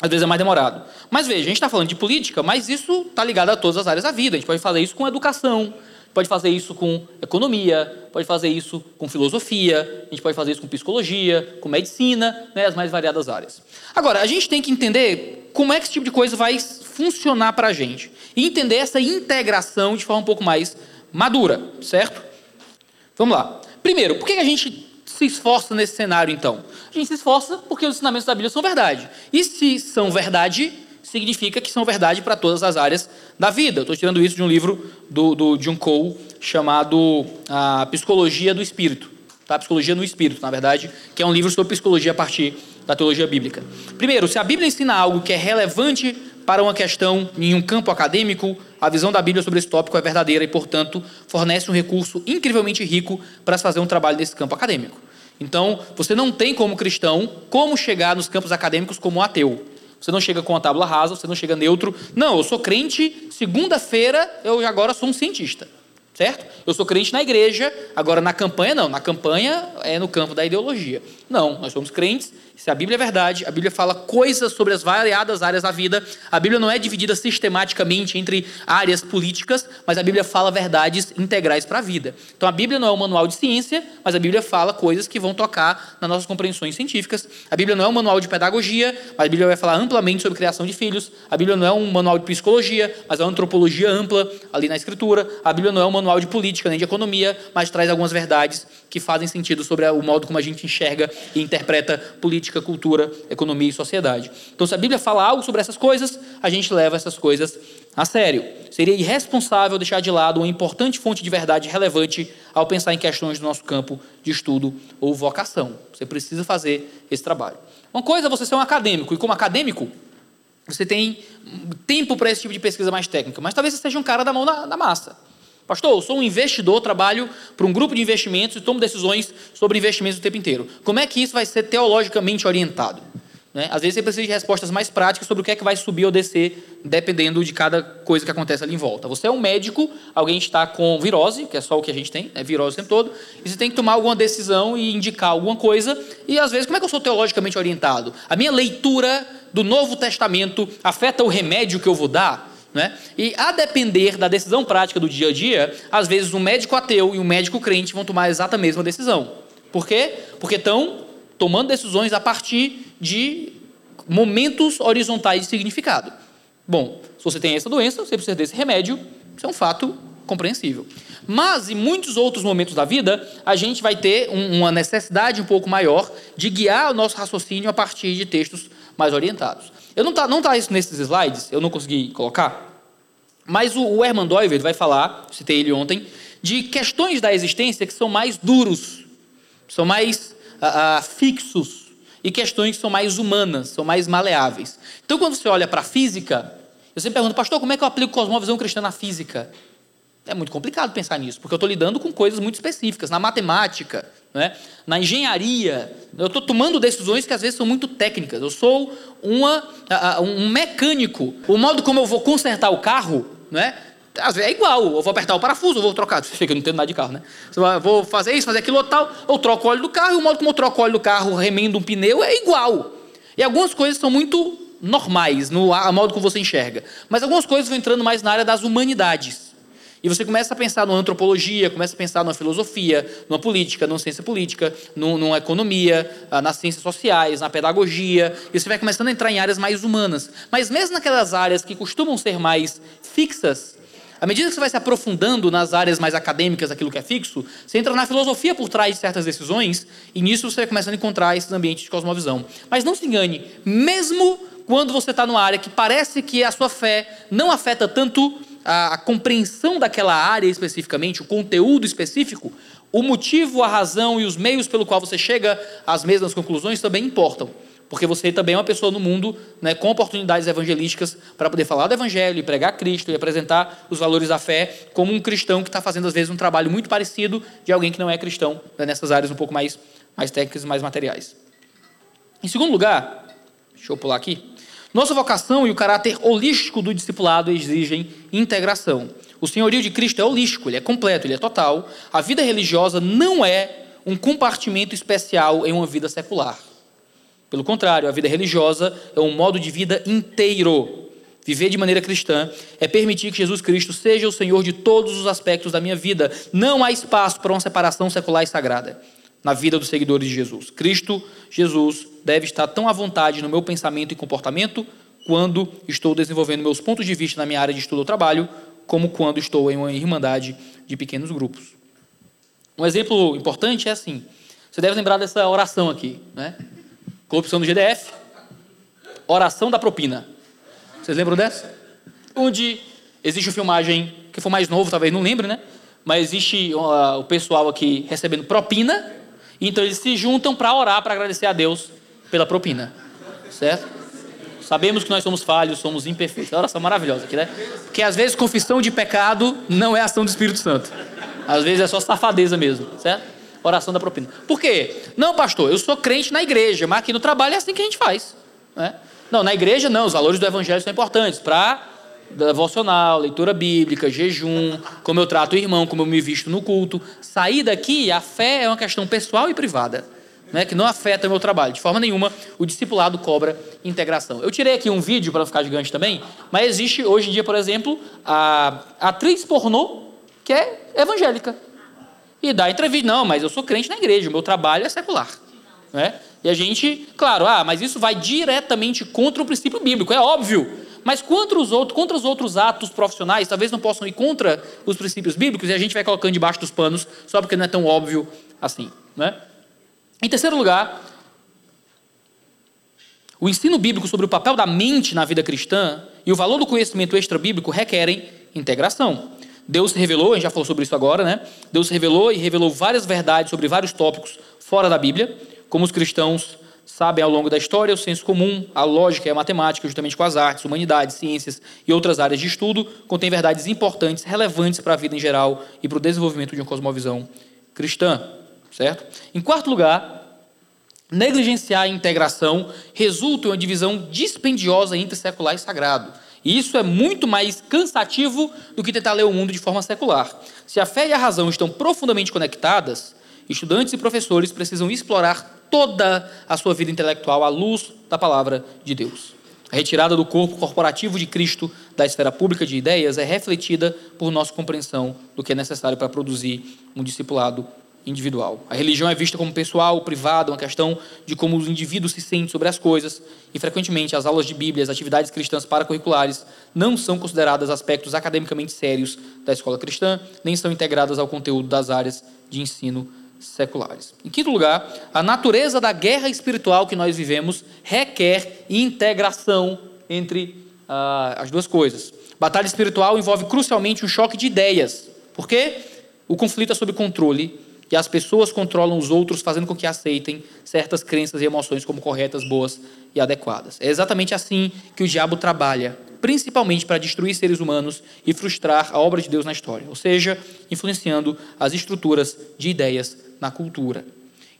às vezes é mais demorado. Mas veja, a gente está falando de política, mas isso está ligado a todas as áreas da vida. A gente pode fazer isso com educação, pode fazer isso com economia, pode fazer isso com filosofia, a gente pode fazer isso com psicologia, com medicina, né, as mais variadas áreas. Agora, a gente tem que entender como é que esse tipo de coisa vai funcionar para a gente. E entender essa integração de forma um pouco mais madura, certo? Vamos lá. Primeiro, por que a gente se esforça nesse cenário, então? A gente se esforça porque os ensinamentos da Bíblia são verdade. E se são verdade, significa que são verdade para todas as áreas da vida. Estou tirando isso de um livro do, do John Cole chamado a Psicologia do Espírito. Tá? Psicologia no Espírito, na verdade, que é um livro sobre psicologia a partir da teologia bíblica. Primeiro, se a Bíblia ensina algo que é relevante para uma questão em um campo acadêmico, a visão da Bíblia sobre esse tópico é verdadeira e, portanto, fornece um recurso incrivelmente rico para se fazer um trabalho nesse campo acadêmico. Então, você não tem como cristão como chegar nos campos acadêmicos como ateu. Você não chega com a tábula rasa, você não chega neutro. Não, eu sou crente, segunda-feira eu agora sou um cientista. Certo? Eu sou crente na igreja, agora na campanha não. Na campanha é no campo da ideologia. Não, nós somos crentes se a Bíblia é verdade, a Bíblia fala coisas sobre as variadas áreas da vida. A Bíblia não é dividida sistematicamente entre áreas políticas, mas a Bíblia fala verdades integrais para a vida. Então a Bíblia não é um manual de ciência, mas a Bíblia fala coisas que vão tocar nas nossas compreensões científicas. A Bíblia não é um manual de pedagogia, mas a Bíblia vai falar amplamente sobre criação de filhos. A Bíblia não é um manual de psicologia, mas é uma antropologia ampla ali na escritura. A Bíblia não é um manual de política nem de economia, mas traz algumas verdades que fazem sentido sobre o modo como a gente enxerga e interpreta política política, cultura, economia e sociedade. Então, se a Bíblia fala algo sobre essas coisas, a gente leva essas coisas a sério. Seria irresponsável deixar de lado uma importante fonte de verdade relevante ao pensar em questões do nosso campo de estudo ou vocação. Você precisa fazer esse trabalho. Uma coisa é você ser um acadêmico, e como acadêmico, você tem tempo para esse tipo de pesquisa mais técnica, mas talvez você seja um cara da mão na, massa. Pastor, eu sou um investidor, trabalho para um grupo de investimentos e tomo decisões sobre investimentos o tempo inteiro. Como é que isso vai ser teologicamente orientado? Né? Às vezes você precisa de respostas mais práticas sobre o que é que vai subir ou descer, dependendo de cada coisa que acontece ali em volta. Você é um médico, alguém está com virose, que é só o que a gente tem, é virose o tempo todo, e você tem que tomar alguma decisão e indicar alguma coisa, e às vezes, como é que eu sou teologicamente orientado? A minha leitura do Novo Testamento afeta o remédio que eu vou dar? Né? E a depender da decisão prática do dia a dia, às vezes um médico ateu e um médico crente vão tomar a exata mesma decisão. Por quê? Porque estão tomando decisões a partir de momentos horizontais de significado. Bom, se você tem essa doença, você precisa desse remédio, isso é um fato compreensível. Mas em muitos outros momentos da vida, a gente vai ter um, uma necessidade um pouco maior de guiar o nosso raciocínio a partir de textos mais orientados. Eu não tá, não tá isso nesses slides, eu não consegui colocar. Mas o, o Herman Doiver vai falar, citei ele ontem, de questões da existência que são mais duros, são mais fixos e questões que são mais humanas, são mais maleáveis. Então, quando você olha para a física, eu sempre pergunto, pastor, como é que eu aplico cosmovisão cristã na física? É muito complicado pensar nisso, porque eu estou lidando com coisas muito específicas. Na matemática, né? na engenharia, eu estou tomando decisões que às vezes são muito técnicas. Eu sou uma, um mecânico. O modo como eu vou consertar o carro, né? às vezes é igual. Eu vou apertar o parafuso, eu vou trocar. Você fica, eu não entendo nada de carro, né? Vou fazer isso, fazer aquilo ou tal. Eu troco o óleo do carro, e o modo como eu troco o óleo do carro, remendo um pneu, é igual. E algumas coisas são muito normais, no modo como você enxerga. Mas algumas coisas vão entrando mais na área das humanidades. E você começa a pensar numa antropologia, começa a pensar numa filosofia, numa política, numa ciência política, numa economia, ah, nas ciências sociais, na pedagogia, e você vai começando a entrar em áreas mais humanas. Mas mesmo naquelas áreas que costumam ser mais fixas, à medida que você vai se aprofundando nas áreas mais acadêmicas daquilo que é fixo, você entra na filosofia por trás de certas decisões, e nisso você vai começando a encontrar esses ambientes de cosmovisão. Mas não se engane, mesmo quando você está numa área que parece que a sua fé não afeta tanto a, a compreensão daquela área especificamente, o conteúdo específico, o motivo, a razão e os meios pelo qual você chega às mesmas conclusões também importam. Porque você também é uma pessoa no mundo né, com oportunidades evangelísticas para poder falar do Evangelho e pregar Cristo e apresentar os valores da fé como um cristão que está fazendo, às vezes, um trabalho muito parecido de alguém que não é cristão né, nessas áreas um pouco mais, mais técnicas e mais materiais. Em segundo lugar, deixa eu pular aqui. Nossa vocação e o caráter holístico do discipulado exigem integração. O senhorio de Cristo é holístico, ele é completo, ele é total. A vida religiosa não é um compartimento especial em uma vida secular. Pelo contrário, a vida religiosa é um modo de vida inteiro. Viver de maneira cristã é permitir que Jesus Cristo seja o Senhor de todos os aspectos da minha vida. Não há espaço para uma separação secular e sagrada na vida dos seguidores de Jesus. Cristo, Jesus, deve estar tão à vontade no meu pensamento e comportamento quando estou desenvolvendo meus pontos de vista na minha área de estudo ou trabalho, como quando estou em uma irmandade de pequenos grupos. Um exemplo importante é assim: você deve lembrar dessa oração aqui, né? Corrupção do GDF, oração da propina. Vocês lembram dessa? Onde existe uma filmagem que for mais novo, talvez não lembre, né? Mas existe uh, o pessoal aqui recebendo propina então eles se juntam para orar, para agradecer a Deus pela propina. Certo? Sabemos que nós somos falhos, somos imperfeitos. É uma oração maravilhosa aqui, né? Porque às vezes confissão de pecado não é ação do Espírito Santo. Às vezes é só safadeza mesmo, certo? Oração da propina. Por quê? Não, pastor, eu sou crente na igreja, mas aqui no trabalho é assim que a gente faz. Né? Não, na igreja não, os valores do evangelho são importantes para devocional, leitura bíblica, jejum, como eu trato o irmão, como eu me visto no culto. Sair daqui, a fé é uma questão pessoal e privada, né, que não afeta o meu trabalho. De forma nenhuma, o discipulado cobra integração. Eu tirei aqui um vídeo para ficar gigante também, mas existe hoje em dia, por exemplo, a atriz pornô que é evangélica. E dá entrevista, não, mas eu sou crente na igreja, o meu trabalho é secular. Né? E a gente, claro, ah, mas isso vai diretamente contra o princípio bíblico, é óbvio. Mas contra os outros, contra os outros atos profissionais, talvez não possam ir contra os princípios bíblicos e a gente vai colocando debaixo dos panos só porque não é tão óbvio assim, né? Em terceiro lugar, o ensino bíblico sobre o papel da mente na vida cristã e o valor do conhecimento extra-bíblico requerem integração. Deus revelou, a gente já falou sobre isso agora, né? Deus revelou e revelou várias verdades sobre vários tópicos fora da Bíblia, como os cristãos sabem ao longo da história, o senso comum, a lógica e a matemática, justamente com as artes, humanidades, ciências e outras áreas de estudo, contém verdades importantes, relevantes para a vida em geral e para o desenvolvimento de uma cosmovisão cristã, certo? Em quarto lugar, negligenciar a integração resulta em uma divisão dispendiosa entre secular e sagrado. E isso é muito mais cansativo do que tentar ler o mundo de forma secular. Se a fé e a razão estão profundamente conectadas, estudantes e professores precisam explorar toda a sua vida intelectual à luz da palavra de Deus. A retirada do corpo corporativo de Cristo da esfera pública de ideias é refletida por nossa compreensão do que é necessário para produzir um discipulado individual. A religião é vista como pessoal, privada, uma questão de como os indivíduos se sentem sobre as coisas, e frequentemente as aulas de Bíblia, as atividades cristãs paracurriculares não são consideradas aspectos academicamente sérios da escola cristã, nem são integradas ao conteúdo das áreas de ensino seculares. Em quinto lugar, a natureza da guerra espiritual que nós vivemos requer integração entre ah, as duas coisas. Batalha espiritual envolve crucialmente um choque de ideias, porque o conflito é sob controle e as pessoas controlam os outros, fazendo com que aceitem certas crenças e emoções como corretas, boas e adequadas. É exatamente assim que o diabo trabalha, principalmente para destruir seres humanos e frustrar a obra de Deus na história, ou seja, influenciando as estruturas de ideias na cultura.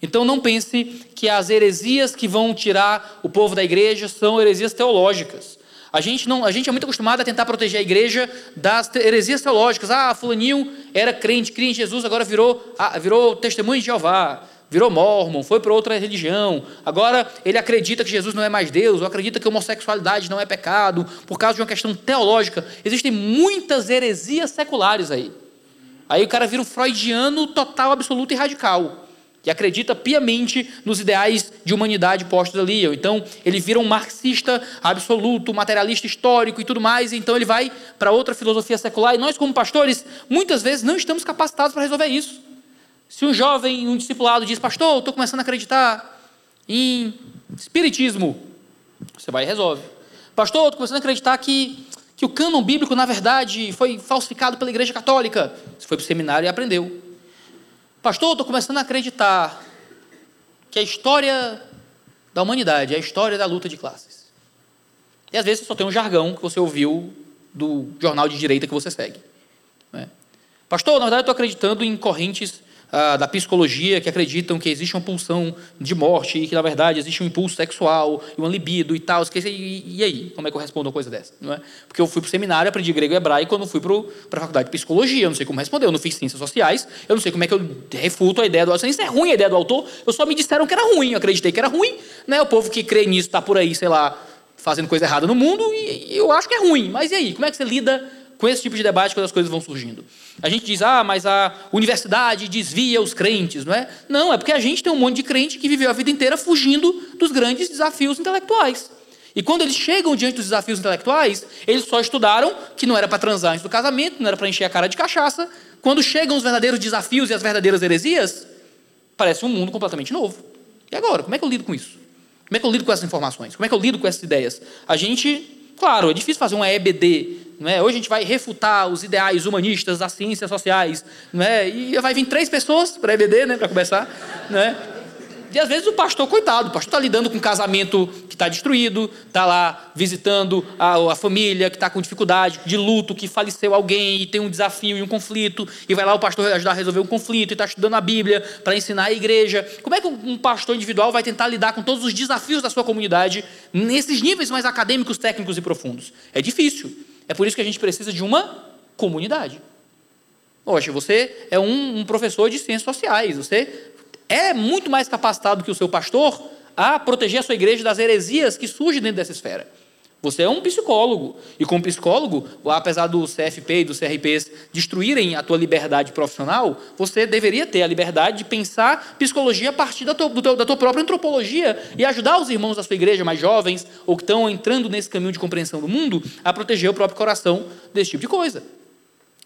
Então não pense que as heresias que vão tirar o povo da igreja são heresias teológicas. A gente, não, a gente é muito acostumado a tentar proteger a igreja das heresias teológicas. Ah, fulaninho era crente, cria em Jesus, agora virou, ah, virou testemunho de Jeová, virou mormon, foi para outra religião. Agora ele acredita que Jesus não é mais Deus, ou acredita que homossexualidade não é pecado, por causa de uma questão teológica. Existem muitas heresias seculares aí. Aí o cara vira um freudiano total, absoluto e radical. Que acredita piamente nos ideais de humanidade postos ali. Então ele vira um marxista absoluto, materialista histórico e tudo mais. Então ele vai para outra filosofia secular. E nós, como pastores, muitas vezes não estamos capacitados para resolver isso. Se um jovem, um discipulado diz, pastor, estou começando a acreditar em espiritismo, você vai e resolve. Pastor, estou começando a acreditar que que o cânon bíblico, na verdade, foi falsificado pela Igreja Católica. Você foi para o seminário e aprendeu. Pastor, estou começando a acreditar que a história da humanidade é a história da luta de classes. E às vezes só tem um jargão que você ouviu do jornal de direita que você segue. Né? Pastor, na verdade, estou acreditando em correntes ah, da psicologia que acreditam que existe uma pulsão de morte e que, na verdade, existe um impulso sexual e uma libido e tal. E, e aí? Como é que eu respondo uma coisa dessa? Não é? Porque eu fui para o seminário, aprendi grego e hebraico quando fui para a faculdade de psicologia. Eu não sei como responder. Eu não fiz ciências sociais. Eu não sei como é que eu refuto a ideia do autor. Isso é ruim a ideia do autor. Eu só me disseram que era ruim. Eu acreditei que era ruim. Né? O povo que crê nisso está por aí, sei lá, fazendo coisa errada no mundo e eu acho que é ruim. Mas e aí? Como é que você lida com esse tipo de debate quando as coisas vão surgindo. A gente diz, ah, mas a universidade desvia os crentes, não é? Não, é porque a gente tem um monte de crente que viveu a vida inteira fugindo dos grandes desafios intelectuais. E quando eles chegam diante dos desafios intelectuais, eles só estudaram que não era para transar antes do casamento, não era para encher a cara de cachaça. Quando chegam os verdadeiros desafios e as verdadeiras heresias, parece um mundo completamente novo. E agora, como é que eu lido com isso? Como é que eu lido com essas informações? Como é que eu lido com essas ideias? A gente Claro, é difícil fazer uma EBD. Não é? Hoje a gente vai refutar os ideais humanistas das ciências sociais. Não é? E vai vir três pessoas para EBD, né, para começar. Não é? E às vezes o pastor, coitado, o pastor está lidando com um casamento que está destruído, está lá visitando a, a família que está com dificuldade, de luto, que faleceu alguém e tem um desafio e um conflito, e vai lá o pastor ajudar a resolver um conflito e está estudando a Bíblia para ensinar a igreja. Como é que um pastor individual vai tentar lidar com todos os desafios da sua comunidade nesses níveis mais acadêmicos, técnicos e profundos? É difícil. É por isso que a gente precisa de uma comunidade. Poxa, você é um, um professor de ciências sociais, você é muito mais capacitado que o seu pastor a proteger a sua igreja das heresias que surgem dentro dessa esfera. Você é um psicólogo. E como psicólogo, apesar do CFP e dos CRPs destruírem a tua liberdade profissional, você deveria ter a liberdade de pensar psicologia a partir da tua, da tua própria antropologia e ajudar os irmãos da sua igreja mais jovens ou que estão entrando nesse caminho de compreensão do mundo a proteger o próprio coração desse tipo de coisa.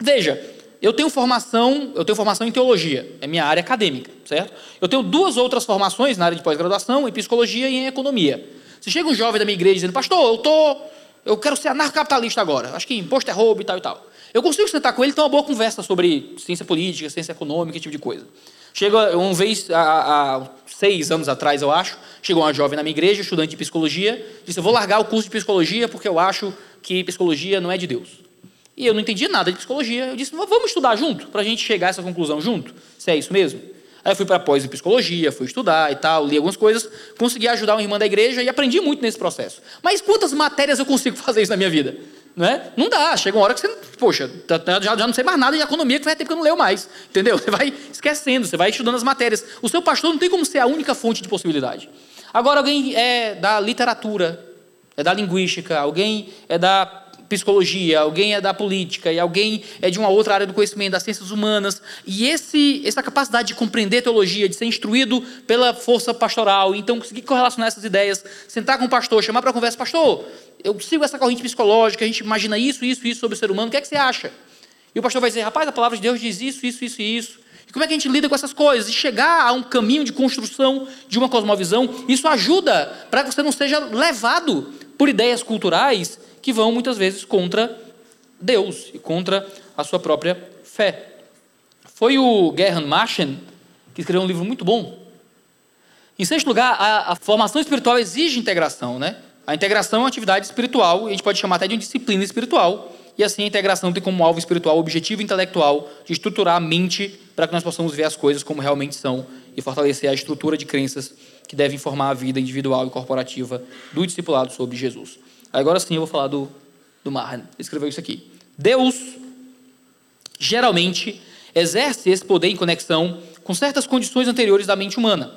Veja, eu tenho formação, eu tenho formação em teologia, é minha área acadêmica, certo? Eu tenho duas outras formações na área de pós-graduação, em psicologia e em economia. Se chega um jovem da minha igreja dizendo, pastor, eu tô, eu quero ser anarcocapitalista agora, acho que imposto é roubo e tal e tal. Eu consigo sentar com ele e ter uma boa conversa sobre ciência política, ciência econômica, esse tipo de coisa. Chega uma vez, há, há seis anos atrás, eu acho, chegou uma jovem na minha igreja, estudante de psicologia, disse, eu vou largar o curso de psicologia porque eu acho que psicologia não é de Deus. E eu não entendia nada de psicologia. Eu disse, vamos estudar junto, para a gente chegar a essa conclusão junto, se é isso mesmo. Aí eu fui para pós em psicologia, fui estudar e tal, li algumas coisas, consegui ajudar uma irmã da igreja e aprendi muito nesse processo. Mas quantas matérias eu consigo fazer isso na minha vida? Não, é? não dá, chega uma hora que você, poxa, tá, tá, já, já não sei mais nada de economia que vai ter porque eu não leio mais, entendeu? Você vai esquecendo, você vai estudando as matérias. O seu pastor não tem como ser a única fonte de possibilidade. Agora alguém é da literatura, é da linguística, alguém é da psicologia, alguém é da política e alguém é de uma outra área do conhecimento, das ciências humanas. E esse, essa capacidade de compreender teologia, de ser instruído pela força pastoral, então conseguir correlacionar essas ideias, sentar com o pastor, chamar para conversa, pastor, eu sigo essa corrente psicológica, a gente imagina isso, isso, isso sobre o ser humano, o que é que você acha? E o pastor vai dizer, rapaz, a palavra de Deus diz isso, isso, isso e isso. E como é que a gente lida com essas coisas? E chegar a um caminho de construção de uma cosmovisão, isso ajuda para que você não seja levado por ideias culturais que vão muitas vezes contra Deus e contra a sua própria fé. Foi o Gerhard Machen que escreveu um livro muito bom. Em sexto lugar, a, a formação espiritual exige integração, né? A integração é uma atividade espiritual, a gente pode chamar até de uma disciplina espiritual, e assim a integração tem como alvo espiritual o objetivo intelectual de estruturar a mente para que nós possamos ver as coisas como realmente são e fortalecer a estrutura de crenças que devem formar a vida individual e corporativa do discipulado sobre Jesus. Agora sim eu vou falar do, do Mahan. Ele escreveu isso aqui. Deus, geralmente, exerce esse poder em conexão com certas condições anteriores da mente humana.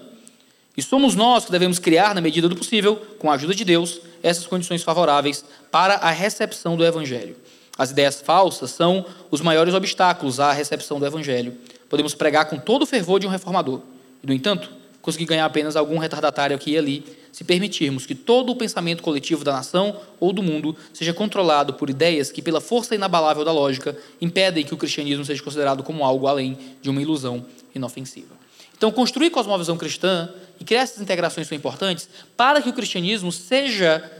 E somos nós que devemos criar, na medida do possível, com a ajuda de Deus, essas condições favoráveis para a recepção do Evangelho. As ideias falsas são os maiores obstáculos à recepção do Evangelho. Podemos pregar com todo o fervor de um reformador. E, no entanto, conseguir ganhar apenas algum retardatário aqui e ali se permitirmos que todo o pensamento coletivo da nação ou do mundo seja controlado por ideias que, pela força inabalável da lógica, impedem que o cristianismo seja considerado como algo além de uma ilusão inofensiva. Então, construir cosmovisão cristã e criar essas integrações são importantes para que o cristianismo seja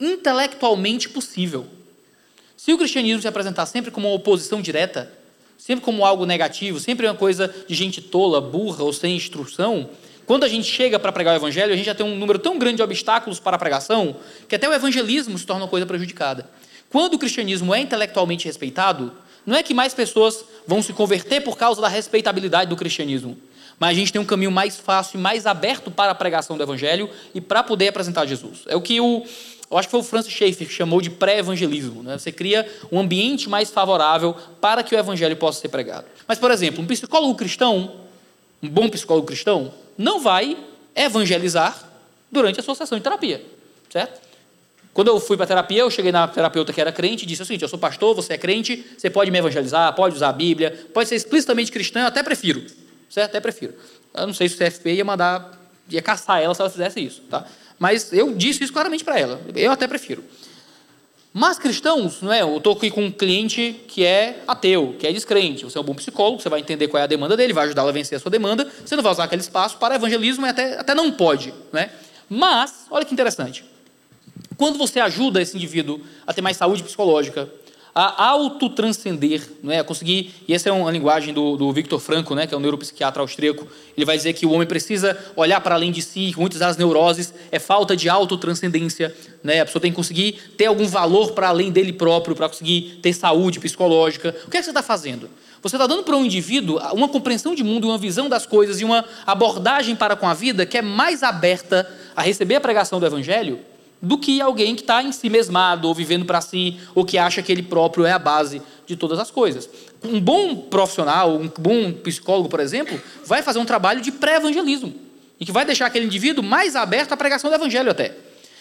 intelectualmente possível. Se o cristianismo se apresentar sempre como uma oposição direta, sempre como algo negativo, sempre uma coisa de gente tola, burra ou sem instrução, quando a gente chega para pregar o evangelho, a gente já tem um número tão grande de obstáculos para a pregação que até o evangelismo se torna uma coisa prejudicada. Quando o cristianismo é intelectualmente respeitado, não é que mais pessoas vão se converter por causa da respeitabilidade do cristianismo, mas a gente tem um caminho mais fácil e mais aberto para a pregação do evangelho e para poder apresentar Jesus. É o que o eu acho que foi o Francis Schaeffer que chamou de pré-evangelismo. Né? Você cria um ambiente mais favorável para que o evangelho possa ser pregado. Mas, por exemplo, um psicólogo cristão, um bom psicólogo cristão, não vai evangelizar durante a sua sessão de terapia, certo? Quando eu fui para terapia, eu cheguei na terapeuta que era crente e disse o seguinte: eu sou pastor, você é crente, você pode me evangelizar, pode usar a Bíblia, pode ser explicitamente cristão, eu até prefiro, certo? Até prefiro. Eu não sei se o CFP ia mandar, ia caçar ela se ela fizesse isso, tá? Mas eu disse isso claramente para ela. Eu até prefiro. Mas cristãos, não é? Eu estou aqui com um cliente que é ateu, que é descrente. Você é um bom psicólogo, você vai entender qual é a demanda dele, vai ajudá-lo a vencer a sua demanda. Você não vai usar aquele espaço para evangelismo e até, até não pode, né? Mas, olha que interessante. Quando você ajuda esse indivíduo a ter mais saúde psicológica, a autotranscender, não é? A conseguir, e essa é uma linguagem do, do Victor Franco, né, que é um neuropsiquiatra austríaco, ele vai dizer que o homem precisa olhar para além de si, muitas das neuroses é falta de autotranscendência, né? A pessoa tem que conseguir ter algum valor para além dele próprio, para conseguir ter saúde psicológica. O que é que você está fazendo? Você está dando para um indivíduo uma compreensão de mundo, uma visão das coisas e uma abordagem para com a vida que é mais aberta a receber a pregação do evangelho do que alguém que está em si mesmado, ou vivendo para si, ou que acha que ele próprio é a base de todas as coisas. Um bom profissional, um bom psicólogo, por exemplo, vai fazer um trabalho de pré-evangelismo, e que vai deixar aquele indivíduo mais aberto à pregação do evangelho até.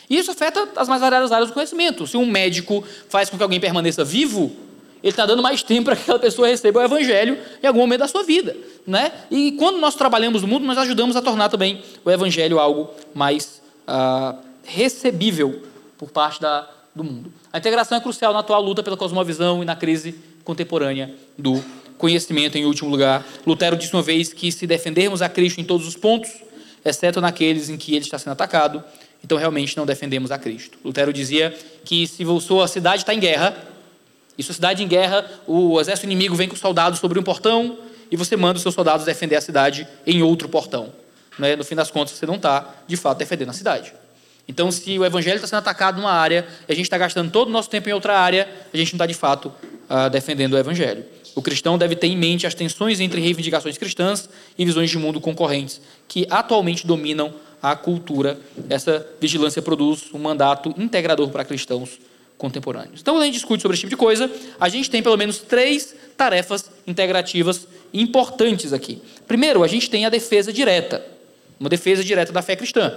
E isso afeta as mais variadas áreas do conhecimento. Se um médico faz com que alguém permaneça vivo, ele está dando mais tempo para que aquela pessoa receba o evangelho em algum momento da sua vida. Né? E quando nós trabalhamos no mundo, nós ajudamos a tornar também o evangelho algo mais ah, recebível por parte da, do mundo. A integração é crucial na atual luta pela cosmovisão e na crise contemporânea do conhecimento, em último lugar. Lutero disse uma vez que se defendermos a Cristo em todos os pontos, exceto naqueles em que ele está sendo atacado, então realmente não defendemos a Cristo. Lutero dizia que se sua cidade está em guerra, e sua cidade em guerra, o exército inimigo vem com soldados sobre um portão, e você manda os seus soldados defender a cidade em outro portão. Né? No fim das contas, você não está, de fato, defendendo a cidade. Então, se o evangelho está sendo atacado numa área e a gente está gastando todo o nosso tempo em outra área, a gente não está, de fato, uh, defendendo o evangelho. O cristão deve ter em mente as tensões entre reivindicações cristãs e visões de mundo concorrentes que atualmente dominam a cultura. Essa vigilância produz um mandato integrador para cristãos contemporâneos. Então, quando a gente discute sobre esse tipo de coisa, a gente tem pelo menos três tarefas integrativas importantes aqui. Primeiro, a gente tem a defesa direta, uma defesa direta da fé cristã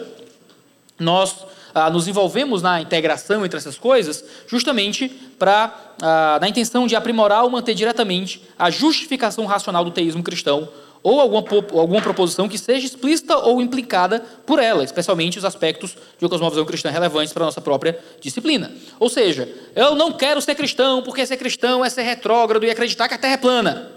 nós ah, nos envolvemos na integração entre essas coisas justamente para ah, na intenção de aprimorar ou manter diretamente a justificação racional do teísmo cristão ou alguma, alguma proposição que seja explícita ou implicada por ela, especialmente os aspectos de uma cosmovisão cristã relevantes para a nossa própria disciplina. Ou seja, eu não quero ser cristão porque ser cristão é ser retrógrado e acreditar que a Terra é plana.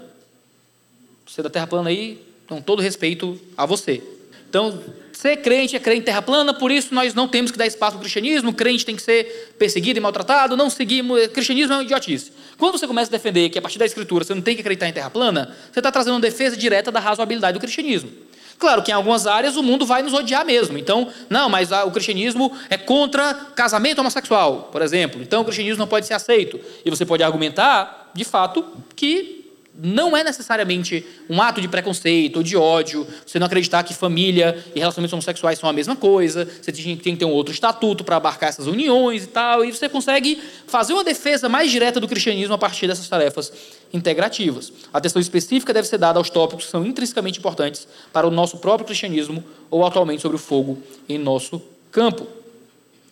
Você da Terra plana aí, com todo respeito a você. Então, Ser crente é crente em terra plana, por isso nós não temos que dar espaço para o cristianismo, o crente tem que ser perseguido e maltratado, não seguimos. Cristianismo é uma idiotice. Quando você começa a defender que a partir da escritura você não tem que acreditar em terra plana, você está trazendo uma defesa direta da razoabilidade do cristianismo. Claro que em algumas áreas o mundo vai nos odiar mesmo. Então, não, mas o cristianismo é contra casamento homossexual, por exemplo. Então o cristianismo não pode ser aceito. E você pode argumentar, de fato, que não é necessariamente um ato de preconceito ou de ódio, você não acreditar que família e relacionamentos homossexuais são a mesma coisa, você tem que ter um outro estatuto para abarcar essas uniões e tal, e você consegue fazer uma defesa mais direta do cristianismo a partir dessas tarefas integrativas. A atenção específica deve ser dada aos tópicos que são intrinsecamente importantes para o nosso próprio cristianismo ou atualmente sobre o fogo em nosso campo.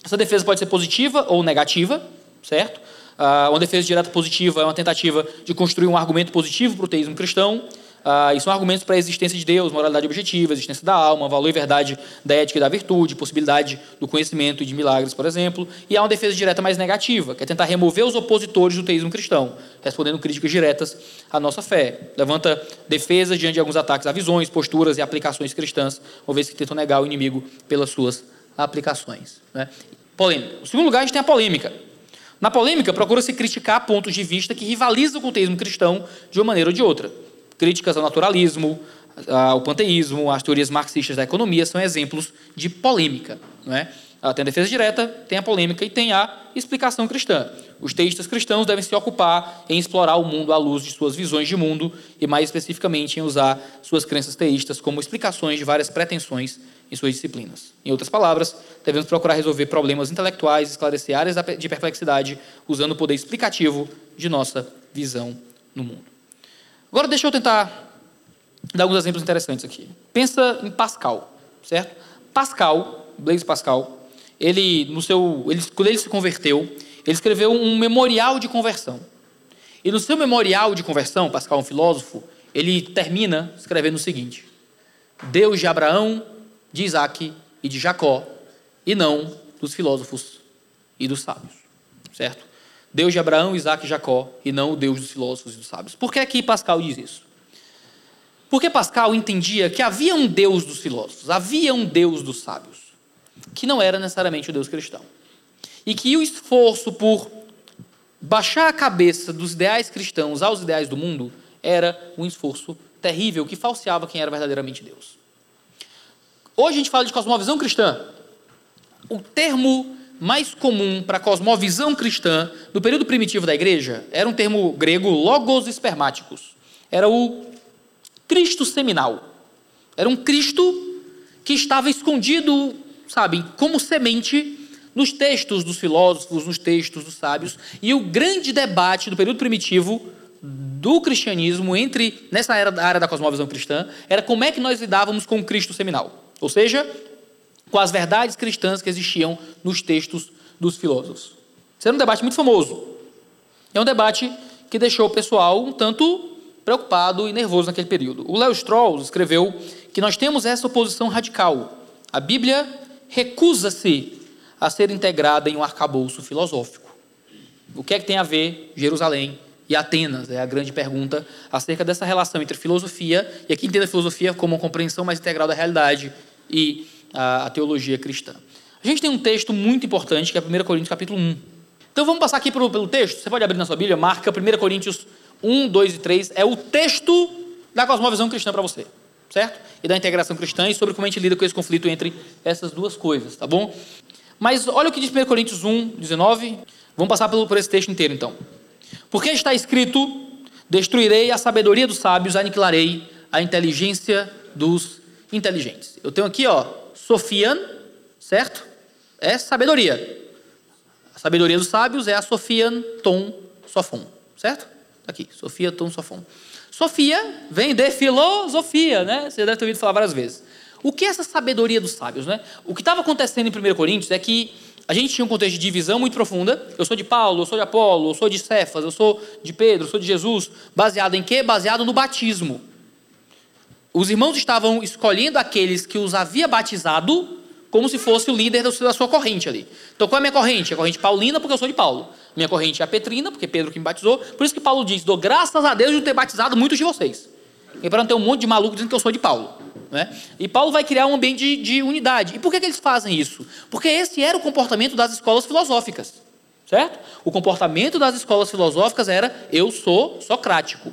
Essa defesa pode ser positiva ou negativa, certo? Uh, uma defesa direta positiva é uma tentativa de construir um argumento positivo para o teísmo cristão. Uh, e são argumentos para a existência de Deus, moralidade objetiva, existência da alma, valor e verdade da ética e da virtude, possibilidade do conhecimento e de milagres, por exemplo. E há uma defesa direta mais negativa, que é tentar remover os opositores do teísmo cristão, respondendo críticas diretas à nossa fé. Levanta defesas diante de alguns ataques a visões, posturas e aplicações cristãs, uma vez que tentam negar o inimigo pelas suas aplicações. Né? Polêmica. Em segundo lugar, a gente tem a polêmica. Na polêmica, procura-se criticar pontos de vista que rivalizam com o teísmo cristão de uma maneira ou de outra. Críticas ao naturalismo, ao panteísmo, às teorias marxistas da economia são exemplos de polêmica. Não é? Tem a defesa direta, tem a polêmica e tem a explicação cristã. Os teístas cristãos devem se ocupar em explorar o mundo à luz de suas visões de mundo e, mais especificamente, em usar suas crenças teístas como explicações de várias pretensões em suas disciplinas. Em outras palavras, devemos procurar resolver problemas intelectuais, esclarecer áreas de perplexidade, usando o poder explicativo de nossa visão no mundo. Agora, deixa eu tentar dar alguns exemplos interessantes aqui. Pensa em Pascal, certo? Pascal, Blaise Pascal, ele, no seu, ele, quando ele se converteu, ele escreveu um memorial de conversão. E no seu memorial de conversão, Pascal é um filósofo, ele termina escrevendo o seguinte: Deus de Abraão, de Isaac e de Jacó, e não dos filósofos e dos sábios. Certo? Deus de Abraão, Isaac e Jacó, e não o Deus dos filósofos e dos sábios. Por que aqui Pascal diz isso? Porque Pascal entendia que havia um Deus dos filósofos, havia um Deus dos sábios, que não era necessariamente o Deus cristão. E que o esforço por baixar a cabeça dos ideais cristãos aos ideais do mundo era um esforço terrível que falseava quem era verdadeiramente Deus. Hoje a gente fala de cosmovisão cristã. O termo mais comum para cosmovisão cristã no período primitivo da igreja era um termo grego logos espermáticos. Era o Cristo seminal. Era um Cristo que estava escondido, sabe, como semente nos textos dos filósofos, nos textos dos sábios. E o grande debate do período primitivo do cristianismo entre nessa era, área da cosmovisão cristã era como é que nós lidávamos com o Cristo seminal. Ou seja, com as verdades cristãs que existiam nos textos dos filósofos. Isso era um debate muito famoso. É um debate que deixou o pessoal um tanto preocupado e nervoso naquele período. O Leo Strauss escreveu que nós temos essa oposição radical. A Bíblia recusa-se a ser integrada em um arcabouço filosófico. O que é que tem a ver Jerusalém e Atenas? É a grande pergunta acerca dessa relação entre filosofia, e aqui entenda a filosofia como uma compreensão mais integral da realidade e a, a teologia cristã. A gente tem um texto muito importante, que é 1 Coríntios capítulo 1. Então vamos passar aqui pelo, pelo texto. Você pode abrir na sua Bíblia, marca 1 Coríntios 1, 2 e 3. É o texto da cosmovisão cristã para você, certo? E da integração cristã e sobre como a gente lida com esse conflito entre essas duas coisas, tá bom? Mas olha o que diz 1 Coríntios 1, 19. Vamos passar por, esse texto inteiro então. Porque está escrito: Destruirei a sabedoria dos sábios, aniquilarei a inteligência dos inteligentes. Eu tenho aqui, ó, Sofian, certo? É sabedoria. A sabedoria dos sábios é a Sofian Tom Sofon, certo? Tá aqui, Sofia Tom Sofon. Sofia vem de filosofia, né? Você deve ter ouvido falar várias vezes. O que é essa sabedoria dos sábios, né? O que estava acontecendo em 1 Coríntios é que a gente tinha um contexto de divisão muito profunda. Eu sou de Paulo, eu sou de Apolo, eu sou de Cefas, eu sou de Pedro, eu sou de Jesus. Baseado em quê? Baseado no batismo. Os irmãos estavam escolhendo aqueles que os havia batizado como se fosse o líder da sua corrente ali. Então, qual é a minha corrente? A corrente paulina, porque eu sou de Paulo. Minha corrente é a petrina, porque Pedro que me batizou. Por isso que Paulo diz: dou graças a Deus de ter batizado muitos de vocês. E para não ter um monte de maluco dizendo que eu sou de Paulo. Né? E Paulo vai criar um ambiente de, de unidade. E por que, que eles fazem isso? Porque esse era o comportamento das escolas filosóficas. Certo? O comportamento das escolas filosóficas era: eu sou socrático.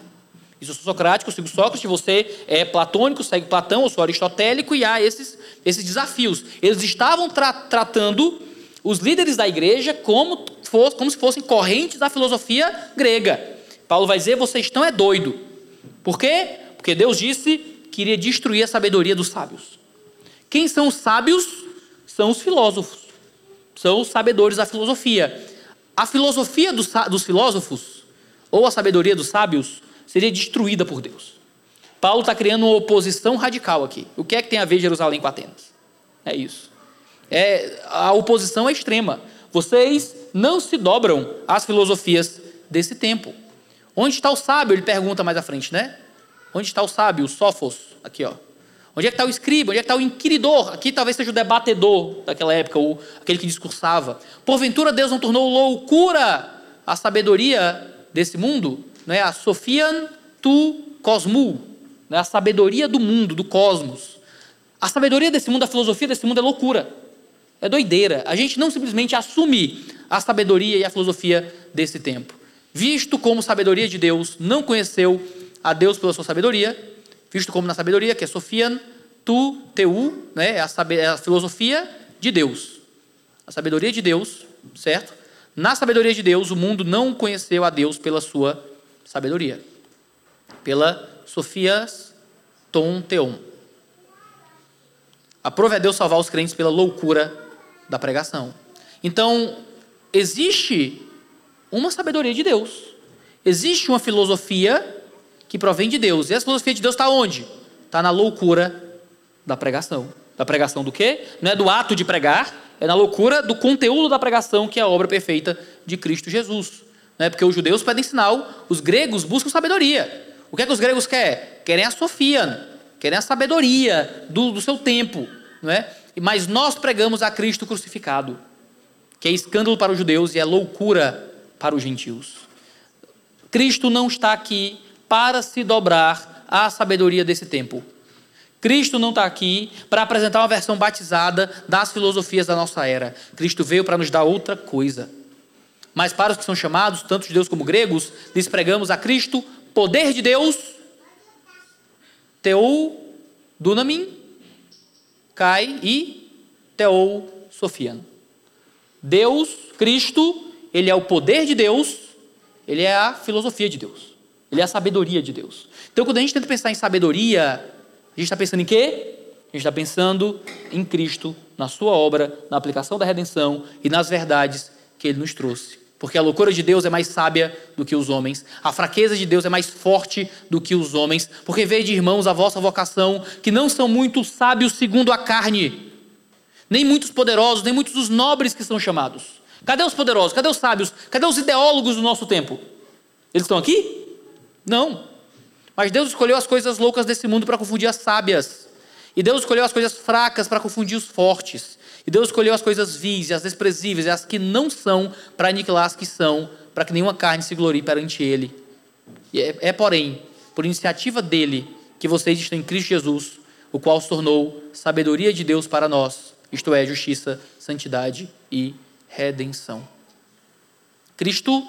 Isso eu sou socrático, eu sigo Sócrates, você é platônico, segue Platão, eu sou aristotélico, e há esses, esses desafios. Eles estavam tra tratando os líderes da igreja como, fosse, como se fossem correntes da filosofia grega. Paulo vai dizer: vocês estão é doido. Por quê? Porque Deus disse que iria destruir a sabedoria dos sábios. Quem são os sábios? São os filósofos. São os sabedores da filosofia. A filosofia dos, dos filósofos, ou a sabedoria dos sábios, seria destruída por Deus. Paulo está criando uma oposição radical aqui. O que é que tem a ver Jerusalém com Atenas? É isso. É, a oposição é extrema. Vocês não se dobram às filosofias desse tempo. Onde está o sábio? Ele pergunta mais à frente, né? Onde está o sábio, o sófos? Aqui, ó. Onde é que está o escriba? Onde é que está o inquiridor? Aqui talvez seja o debatedor daquela época, ou aquele que discursava. Porventura Deus não tornou loucura a sabedoria desse mundo? é a Sofian tu cosmu, né? a sabedoria do mundo, do cosmos. A sabedoria desse mundo, a filosofia desse mundo é loucura. É doideira. A gente não simplesmente assume a sabedoria e a filosofia desse tempo. Visto como sabedoria de Deus, não conheceu a Deus pela sua sabedoria, visto como na sabedoria, que é Sofian, tu, teu, né, é a, é a filosofia de Deus. A sabedoria de Deus, certo? Na sabedoria de Deus, o mundo não conheceu a Deus pela sua sabedoria. Pela Sofias Tom Teon. Aprove a Deus salvar os crentes pela loucura da pregação. Então, existe uma sabedoria de Deus. Existe uma filosofia que provém de Deus. E essa filosofia de Deus está onde? Está na loucura da pregação. Da pregação do quê? Não é do ato de pregar, é na loucura do conteúdo da pregação, que é a obra perfeita de Cristo Jesus. Né? Porque os judeus pedem sinal, os gregos buscam sabedoria. O que é que os gregos querem? Querem a sofia, querem a sabedoria do, do seu tempo. Não é? Mas nós pregamos a Cristo crucificado, que é escândalo para os judeus e é loucura para os gentios. Cristo não está aqui para se dobrar à sabedoria desse tempo. Cristo não está aqui para apresentar uma versão batizada das filosofias da nossa era. Cristo veio para nos dar outra coisa Mas para os que são chamados, tanto judeus como gregos, lhes pregamos a Cristo, poder de Deus, teou dunamin, kai e teou sofian. Deus, Cristo, ele é o poder de Deus, ele é a filosofia de Deus. Ele é a sabedoria de Deus. Então, quando a gente tenta pensar em sabedoria, a gente está pensando em quê? A gente está pensando em Cristo, na sua obra, na aplicação da redenção e nas verdades que ele nos trouxe. Porque a loucura de Deus é mais sábia do que os homens, a fraqueza de Deus é mais forte do que os homens. Porque veja, irmãos, a vossa vocação, que não são muito sábios segundo a carne, nem muitos poderosos, nem muitos os nobres que são chamados. Cadê os poderosos? Cadê os sábios? Cadê os ideólogos do nosso tempo? Eles estão aqui? Não. Mas Deus escolheu as coisas loucas desse mundo para confundir as sábias. E Deus escolheu as coisas fracas para confundir os fortes. E Deus escolheu as coisas vis, as desprezíveis, e as que não são, para aniquilar as que são, para que nenhuma carne se glorie perante Ele. E é, é, porém, por iniciativa dele, que vocês estão em Cristo Jesus, o qual se tornou sabedoria de Deus para nós, isto é, justiça, santidade e redenção. Cristo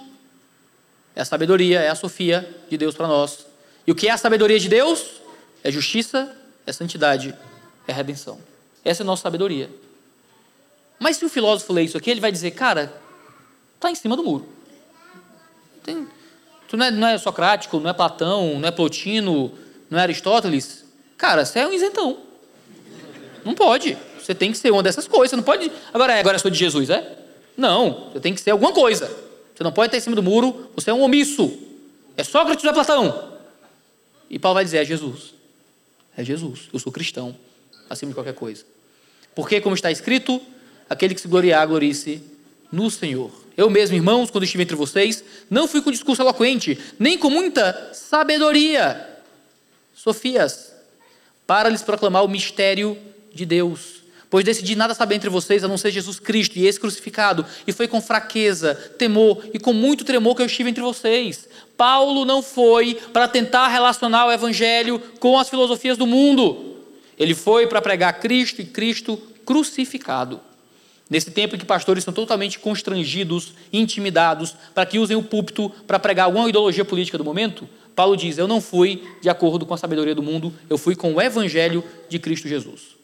é a sabedoria, é a sofia de Deus para nós. E o que é a sabedoria de Deus? É justiça, é santidade, é redenção. Essa é a nossa sabedoria. Mas se o filósofo ler isso aqui, ele vai dizer, cara, está em cima do muro. Tem, tu não é, não é socrático, não é Platão, não é Plotino, não é Aristóteles. Cara, você é um isentão. Não pode. Você tem que ser uma dessas coisas. Você não pode. Agora é, agora sou de Jesus, é? Não. Você tem que ser alguma coisa. Você não pode estar em cima do muro. Você é um omisso. É Sócrates ou é Platão? E Paulo vai dizer: é Jesus. É Jesus. Eu sou cristão. Acima de qualquer coisa. Porque, como está escrito, aquele que se gloriar, glorie-se no Senhor. Eu mesmo, irmãos, quando estive entre vocês, não fui com discurso eloquente, nem com muita sabedoria, sofias, para lhes proclamar o mistério de Deus. Pois decidi nada saber entre vocês a não ser Jesus Cristo e esse crucificado, e foi com fraqueza, temor e com muito tremor que eu estive entre vocês. Paulo não foi para tentar relacionar o evangelho com as filosofias do mundo. Ele foi para pregar Cristo e Cristo crucificado. Nesse tempo em que pastores são totalmente constrangidos, intimidados, para que usem o púlpito para pregar alguma ideologia política do momento, Paulo diz: Eu não fui de acordo com a sabedoria do mundo, eu fui com o evangelho de Cristo Jesus.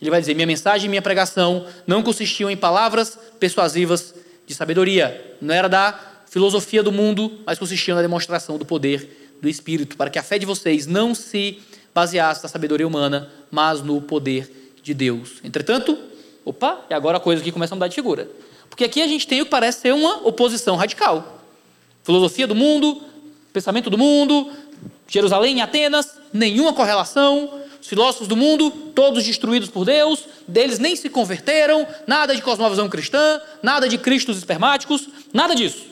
Ele vai dizer: Minha mensagem e minha pregação não consistiam em palavras persuasivas de sabedoria, não era da filosofia do mundo, mas consistiam na demonstração do poder do Espírito, para que a fé de vocês não se baseasse na sabedoria humana, mas no poder de Deus. Entretanto, Opa, e agora a coisa aqui começa a mudar de figura. Porque aqui a gente tem o que parece ser uma oposição radical. Filosofia do mundo, pensamento do mundo, Jerusalém e Atenas, nenhuma correlação. Os filósofos do mundo, todos destruídos por Deus, deles nem se converteram, nada de cosmovisão cristã, nada de cristos espermáticos, nada disso.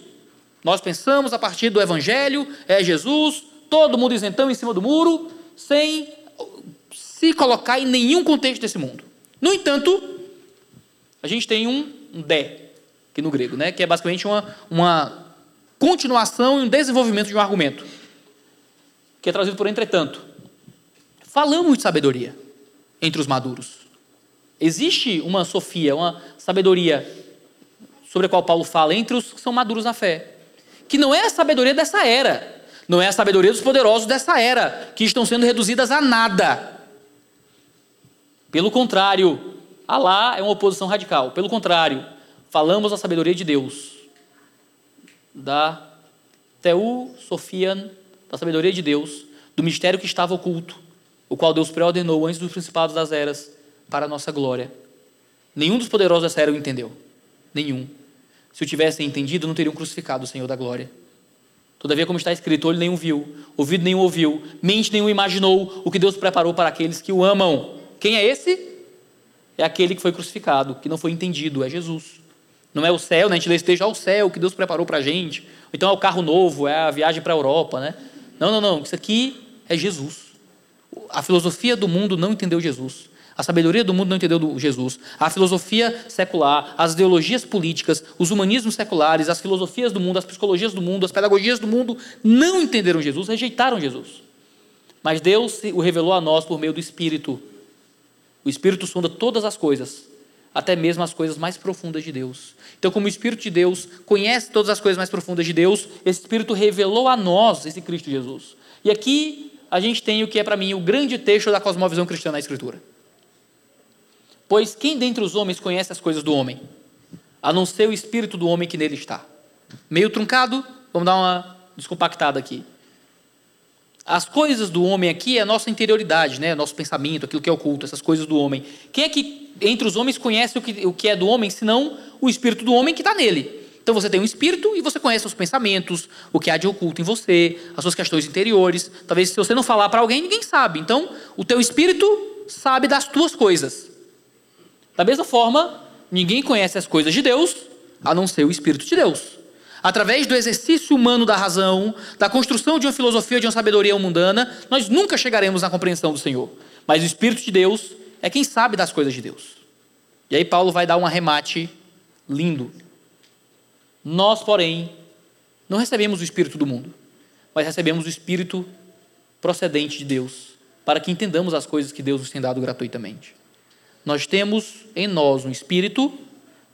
Nós pensamos a partir do Evangelho, é Jesus, todo mundo isentão em cima do muro, sem se colocar em nenhum contexto desse mundo. No entanto, a gente tem um, um de, aqui no grego, né? que é basicamente uma, uma continuação e um desenvolvimento de um argumento, que é trazido por entretanto. Falamos de sabedoria entre os maduros. Existe uma sofia, uma sabedoria sobre a qual Paulo fala entre os que são maduros na fé, que não é a sabedoria dessa era, não é a sabedoria dos poderosos dessa era, que estão sendo reduzidas a nada. Pelo contrário, Alá é uma oposição radical. Pelo contrário, falamos a sabedoria de Deus, da Teu Sofian, da sabedoria de Deus, do mistério que estava oculto, o qual Deus preordenou antes dos principados das eras, para a nossa glória. Nenhum dos poderosos dessa era o entendeu. Nenhum. Se o tivessem entendido, não teriam crucificado o Senhor da glória. Todavia, como está escrito, olho nenhum viu, ouvido nenhum ouviu, mente nenhum imaginou o que Deus preparou para aqueles que o amam. Quem é esse? é aquele que foi crucificado, que não foi entendido, é Jesus. Não é o céu, né? a gente lê esteja ao céu que Deus preparou para a gente. Então é o carro novo, é a viagem para a Europa, né? Não, não, não. Isso aqui é Jesus. A filosofia do mundo não entendeu Jesus. A sabedoria do mundo não entendeu Jesus. A filosofia secular, as ideologias políticas, os humanismos seculares, as filosofias do mundo, as psicologias do mundo, as pedagogias do mundo não entenderam Jesus, rejeitaram Jesus. Mas Deus o revelou a nós por meio do Espírito. O Espírito sonda todas as coisas, até mesmo as coisas mais profundas de Deus. Então, como o Espírito de Deus conhece todas as coisas mais profundas de Deus, esse Espírito revelou a nós esse Cristo Jesus. E aqui a gente tem o que é para mim o grande texto da cosmovisão cristã na Escritura. Pois quem dentre os homens conhece as coisas do homem, a não ser o espírito do homem que nele está? Meio truncado, vamos dar uma descompactada aqui. As coisas do homem aqui é a nossa interioridade, né? nosso pensamento, aquilo que é oculto, essas coisas do homem. Quem é que entre os homens conhece o que, o que é do homem, senão o espírito do homem que está nele? Então você tem um espírito e você conhece os pensamentos, o que há de oculto em você, as suas questões interiores. Talvez se você não falar para alguém, ninguém sabe. Então, o teu espírito sabe das tuas coisas. Da mesma forma, ninguém conhece as coisas de Deus a não ser o espírito de Deus. Através do exercício humano da razão, da construção de uma filosofia, de uma sabedoria mundana, nós nunca chegaremos na compreensão do Senhor. Mas o Espírito de Deus é quem sabe das coisas de Deus. E aí Paulo vai dar um arremate lindo. Nós, porém, não recebemos o Espírito do mundo, mas recebemos o Espírito procedente de Deus, para que entendamos as coisas que Deus nos tem dado gratuitamente. Nós temos em nós um Espírito,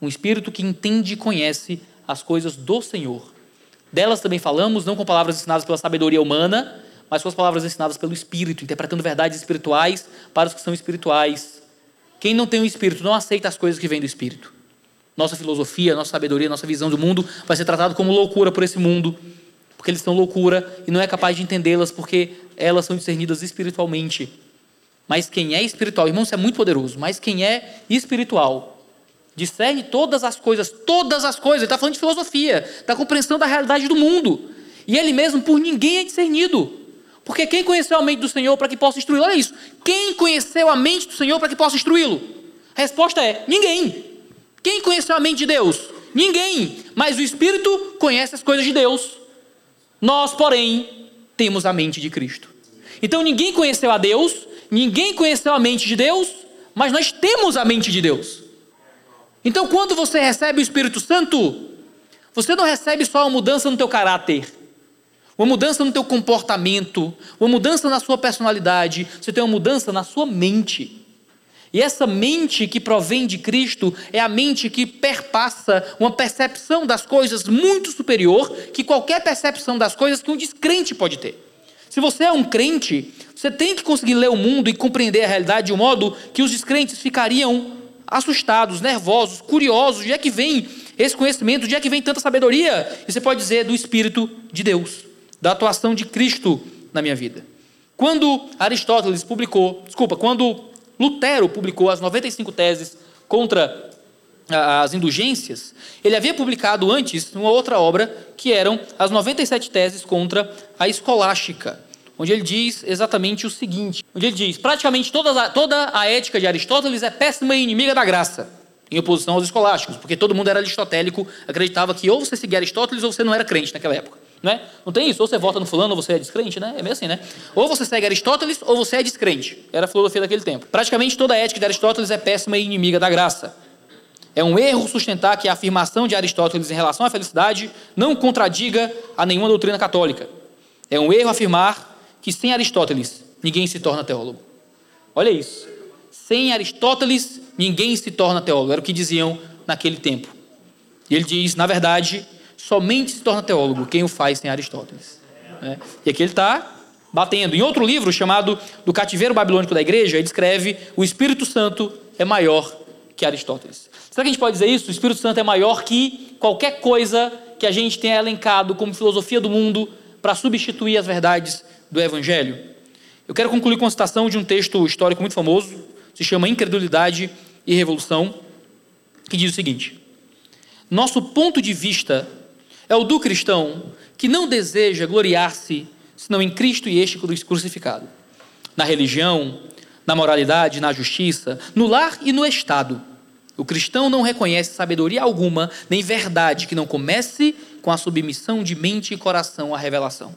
um Espírito que entende e conhece as coisas do Senhor. Delas também falamos, não com palavras ensinadas pela sabedoria humana, mas com as palavras ensinadas pelo Espírito, interpretando verdades espirituais para os que são espirituais. Quem não tem o Espírito não aceita as coisas que vêm do Espírito. Nossa filosofia, nossa sabedoria, nossa visão do mundo vai ser tratado como loucura por esse mundo, porque eles são loucura e não é capaz de entendê-las porque elas são discernidas espiritualmente. Mas quem é espiritual, irmão, isso é muito poderoso, mas quem é espiritual discerne todas as coisas, todas as coisas, ele está falando de filosofia, da compreensão da realidade do mundo. E ele mesmo por ninguém é discernido. Porque quem conheceu a mente do Senhor para que possa instruí-lo? Olha isso. Quem conheceu a mente do Senhor para que possa instruí-lo? A resposta é: ninguém. Quem conheceu a mente de Deus? Ninguém. Mas o Espírito conhece as coisas de Deus. Nós, porém, temos a mente de Cristo. Então ninguém conheceu a Deus, ninguém conheceu a mente de Deus, mas nós temos a mente de Deus. Então quando você recebe o Espírito Santo, você não recebe só uma mudança no teu caráter, uma mudança no teu comportamento, uma mudança na sua personalidade, você tem uma mudança na sua mente. E essa mente que provém de Cristo é a mente que perpassa uma percepção das coisas muito superior que qualquer percepção das coisas que um descrente pode ter. Se você é um crente, você tem que conseguir ler o mundo e compreender a realidade de um modo que os descrentes ficariam assustados, nervosos, curiosos. De é que vem esse conhecimento? De é que vem tanta sabedoria? E você pode dizer do Espírito de Deus, da atuação de Cristo na minha vida. Quando Aristóteles publicou, desculpa, quando Lutero publicou as 95 teses contra as indulgências, ele havia publicado antes uma outra obra que eram as 97 teses contra a escolástica, onde ele diz exatamente o seguinte: onde ele diz praticamente toda a, toda a ética de Aristóteles é péssima e inimiga da graça, em oposição aos escolásticos, porque todo mundo era aristotélico, acreditava que ou você seguia Aristóteles ou você não era crente naquela época. Não, é? não tem isso, ou você vota no fulano ou você é descrente, né? É meio assim, né? Ou você segue Aristóteles ou você é descrente. Era a filosofia daquele tempo. Praticamente toda a ética de Aristóteles é péssima e inimiga da graça. É um erro sustentar que a afirmação de Aristóteles em relação à felicidade não contradiga a nenhuma doutrina católica. É um erro afirmar que sem Aristóteles ninguém se torna teólogo. Olha isso. Sem Aristóteles ninguém se torna teólogo. Era o que diziam naquele tempo. E ele diz, na verdade, somente se torna teólogo quem o faz sem Aristóteles. É. E aqui ele está batendo. Em outro livro chamado Do Cativeiro Babilônico da Igreja, ele escreve: O Espírito Santo é maior que Aristóteles. Será que a gente pode dizer isso? O Espírito Santo é maior que qualquer coisa que a gente tenha elencado como filosofia do mundo para substituir as verdades do Evangelho? Eu quero concluir com uma citação de um texto histórico muito famoso, se chama Incredulidade e Revolução, que diz o seguinte: Nosso ponto de vista é o do cristão que não deseja gloriar-se senão em Cristo e este crucificado. Na religião, na moralidade, na justiça, no lar e no Estado. O cristão não reconhece sabedoria alguma, nem verdade que não comece com a submissão de mente e coração à revelação.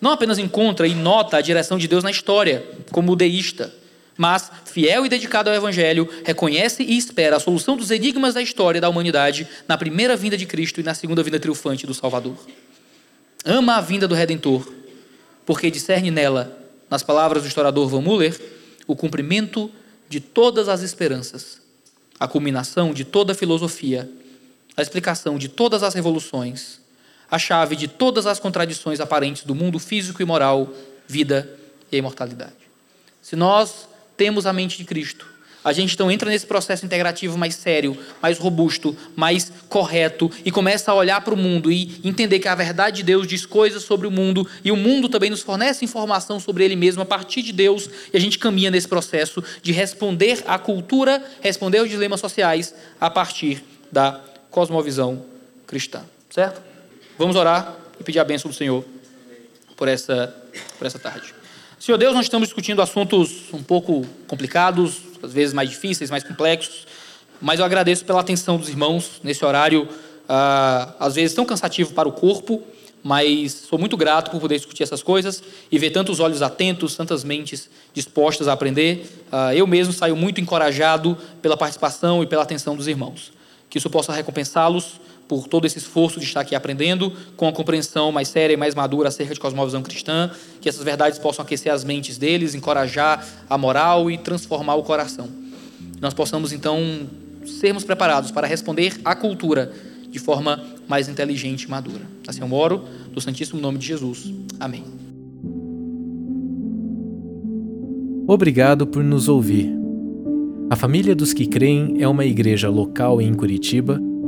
Não apenas encontra e nota a direção de Deus na história, como o deísta, mas, fiel e dedicado ao Evangelho, reconhece e espera a solução dos enigmas da história da humanidade na primeira vinda de Cristo e na segunda vinda triunfante do Salvador. Ama a vinda do Redentor, porque discerne nela, nas palavras do historiador Van Muller, o cumprimento de todas as esperanças, a culminação de toda a filosofia, a explicação de todas as revoluções, a chave de todas as contradições aparentes do mundo físico e moral, vida e imortalidade. Se nós temos a mente de Cristo, a gente então entra nesse processo integrativo mais sério, mais robusto, mais correto e começa a olhar para o mundo e entender que a verdade de Deus diz coisas sobre o mundo e o mundo também nos fornece informação sobre ele mesmo a partir de Deus e a gente caminha nesse processo de responder à cultura, responder aos dilemas sociais a partir da cosmovisão cristã, certo? Vamos orar e pedir a bênção do Senhor por essa, por essa tarde. Senhor Deus, nós estamos discutindo assuntos um pouco complicados, às vezes mais difíceis, mais complexos, mas eu agradeço pela atenção dos irmãos nesse horário, uh, às vezes tão cansativo para o corpo, mas sou muito grato por poder discutir essas coisas e ver tantos olhos atentos, tantas mentes dispostas a aprender. Uh, eu mesmo saio muito encorajado pela participação e pela atenção dos irmãos. Que isso possa recompensá-los por todo esse esforço de estar aqui aprendendo, com a compreensão mais séria e mais madura acerca de cosmovisão cristã, que essas verdades possam aquecer as mentes deles, encorajar a moral e transformar o coração. Nós possamos então sermos preparados para responder à cultura de forma mais inteligente e madura. Assim eu oro, do Santíssimo Nome de Jesus. Amém. Obrigado por nos ouvir. A Família dos que Creem é uma igreja local em Curitiba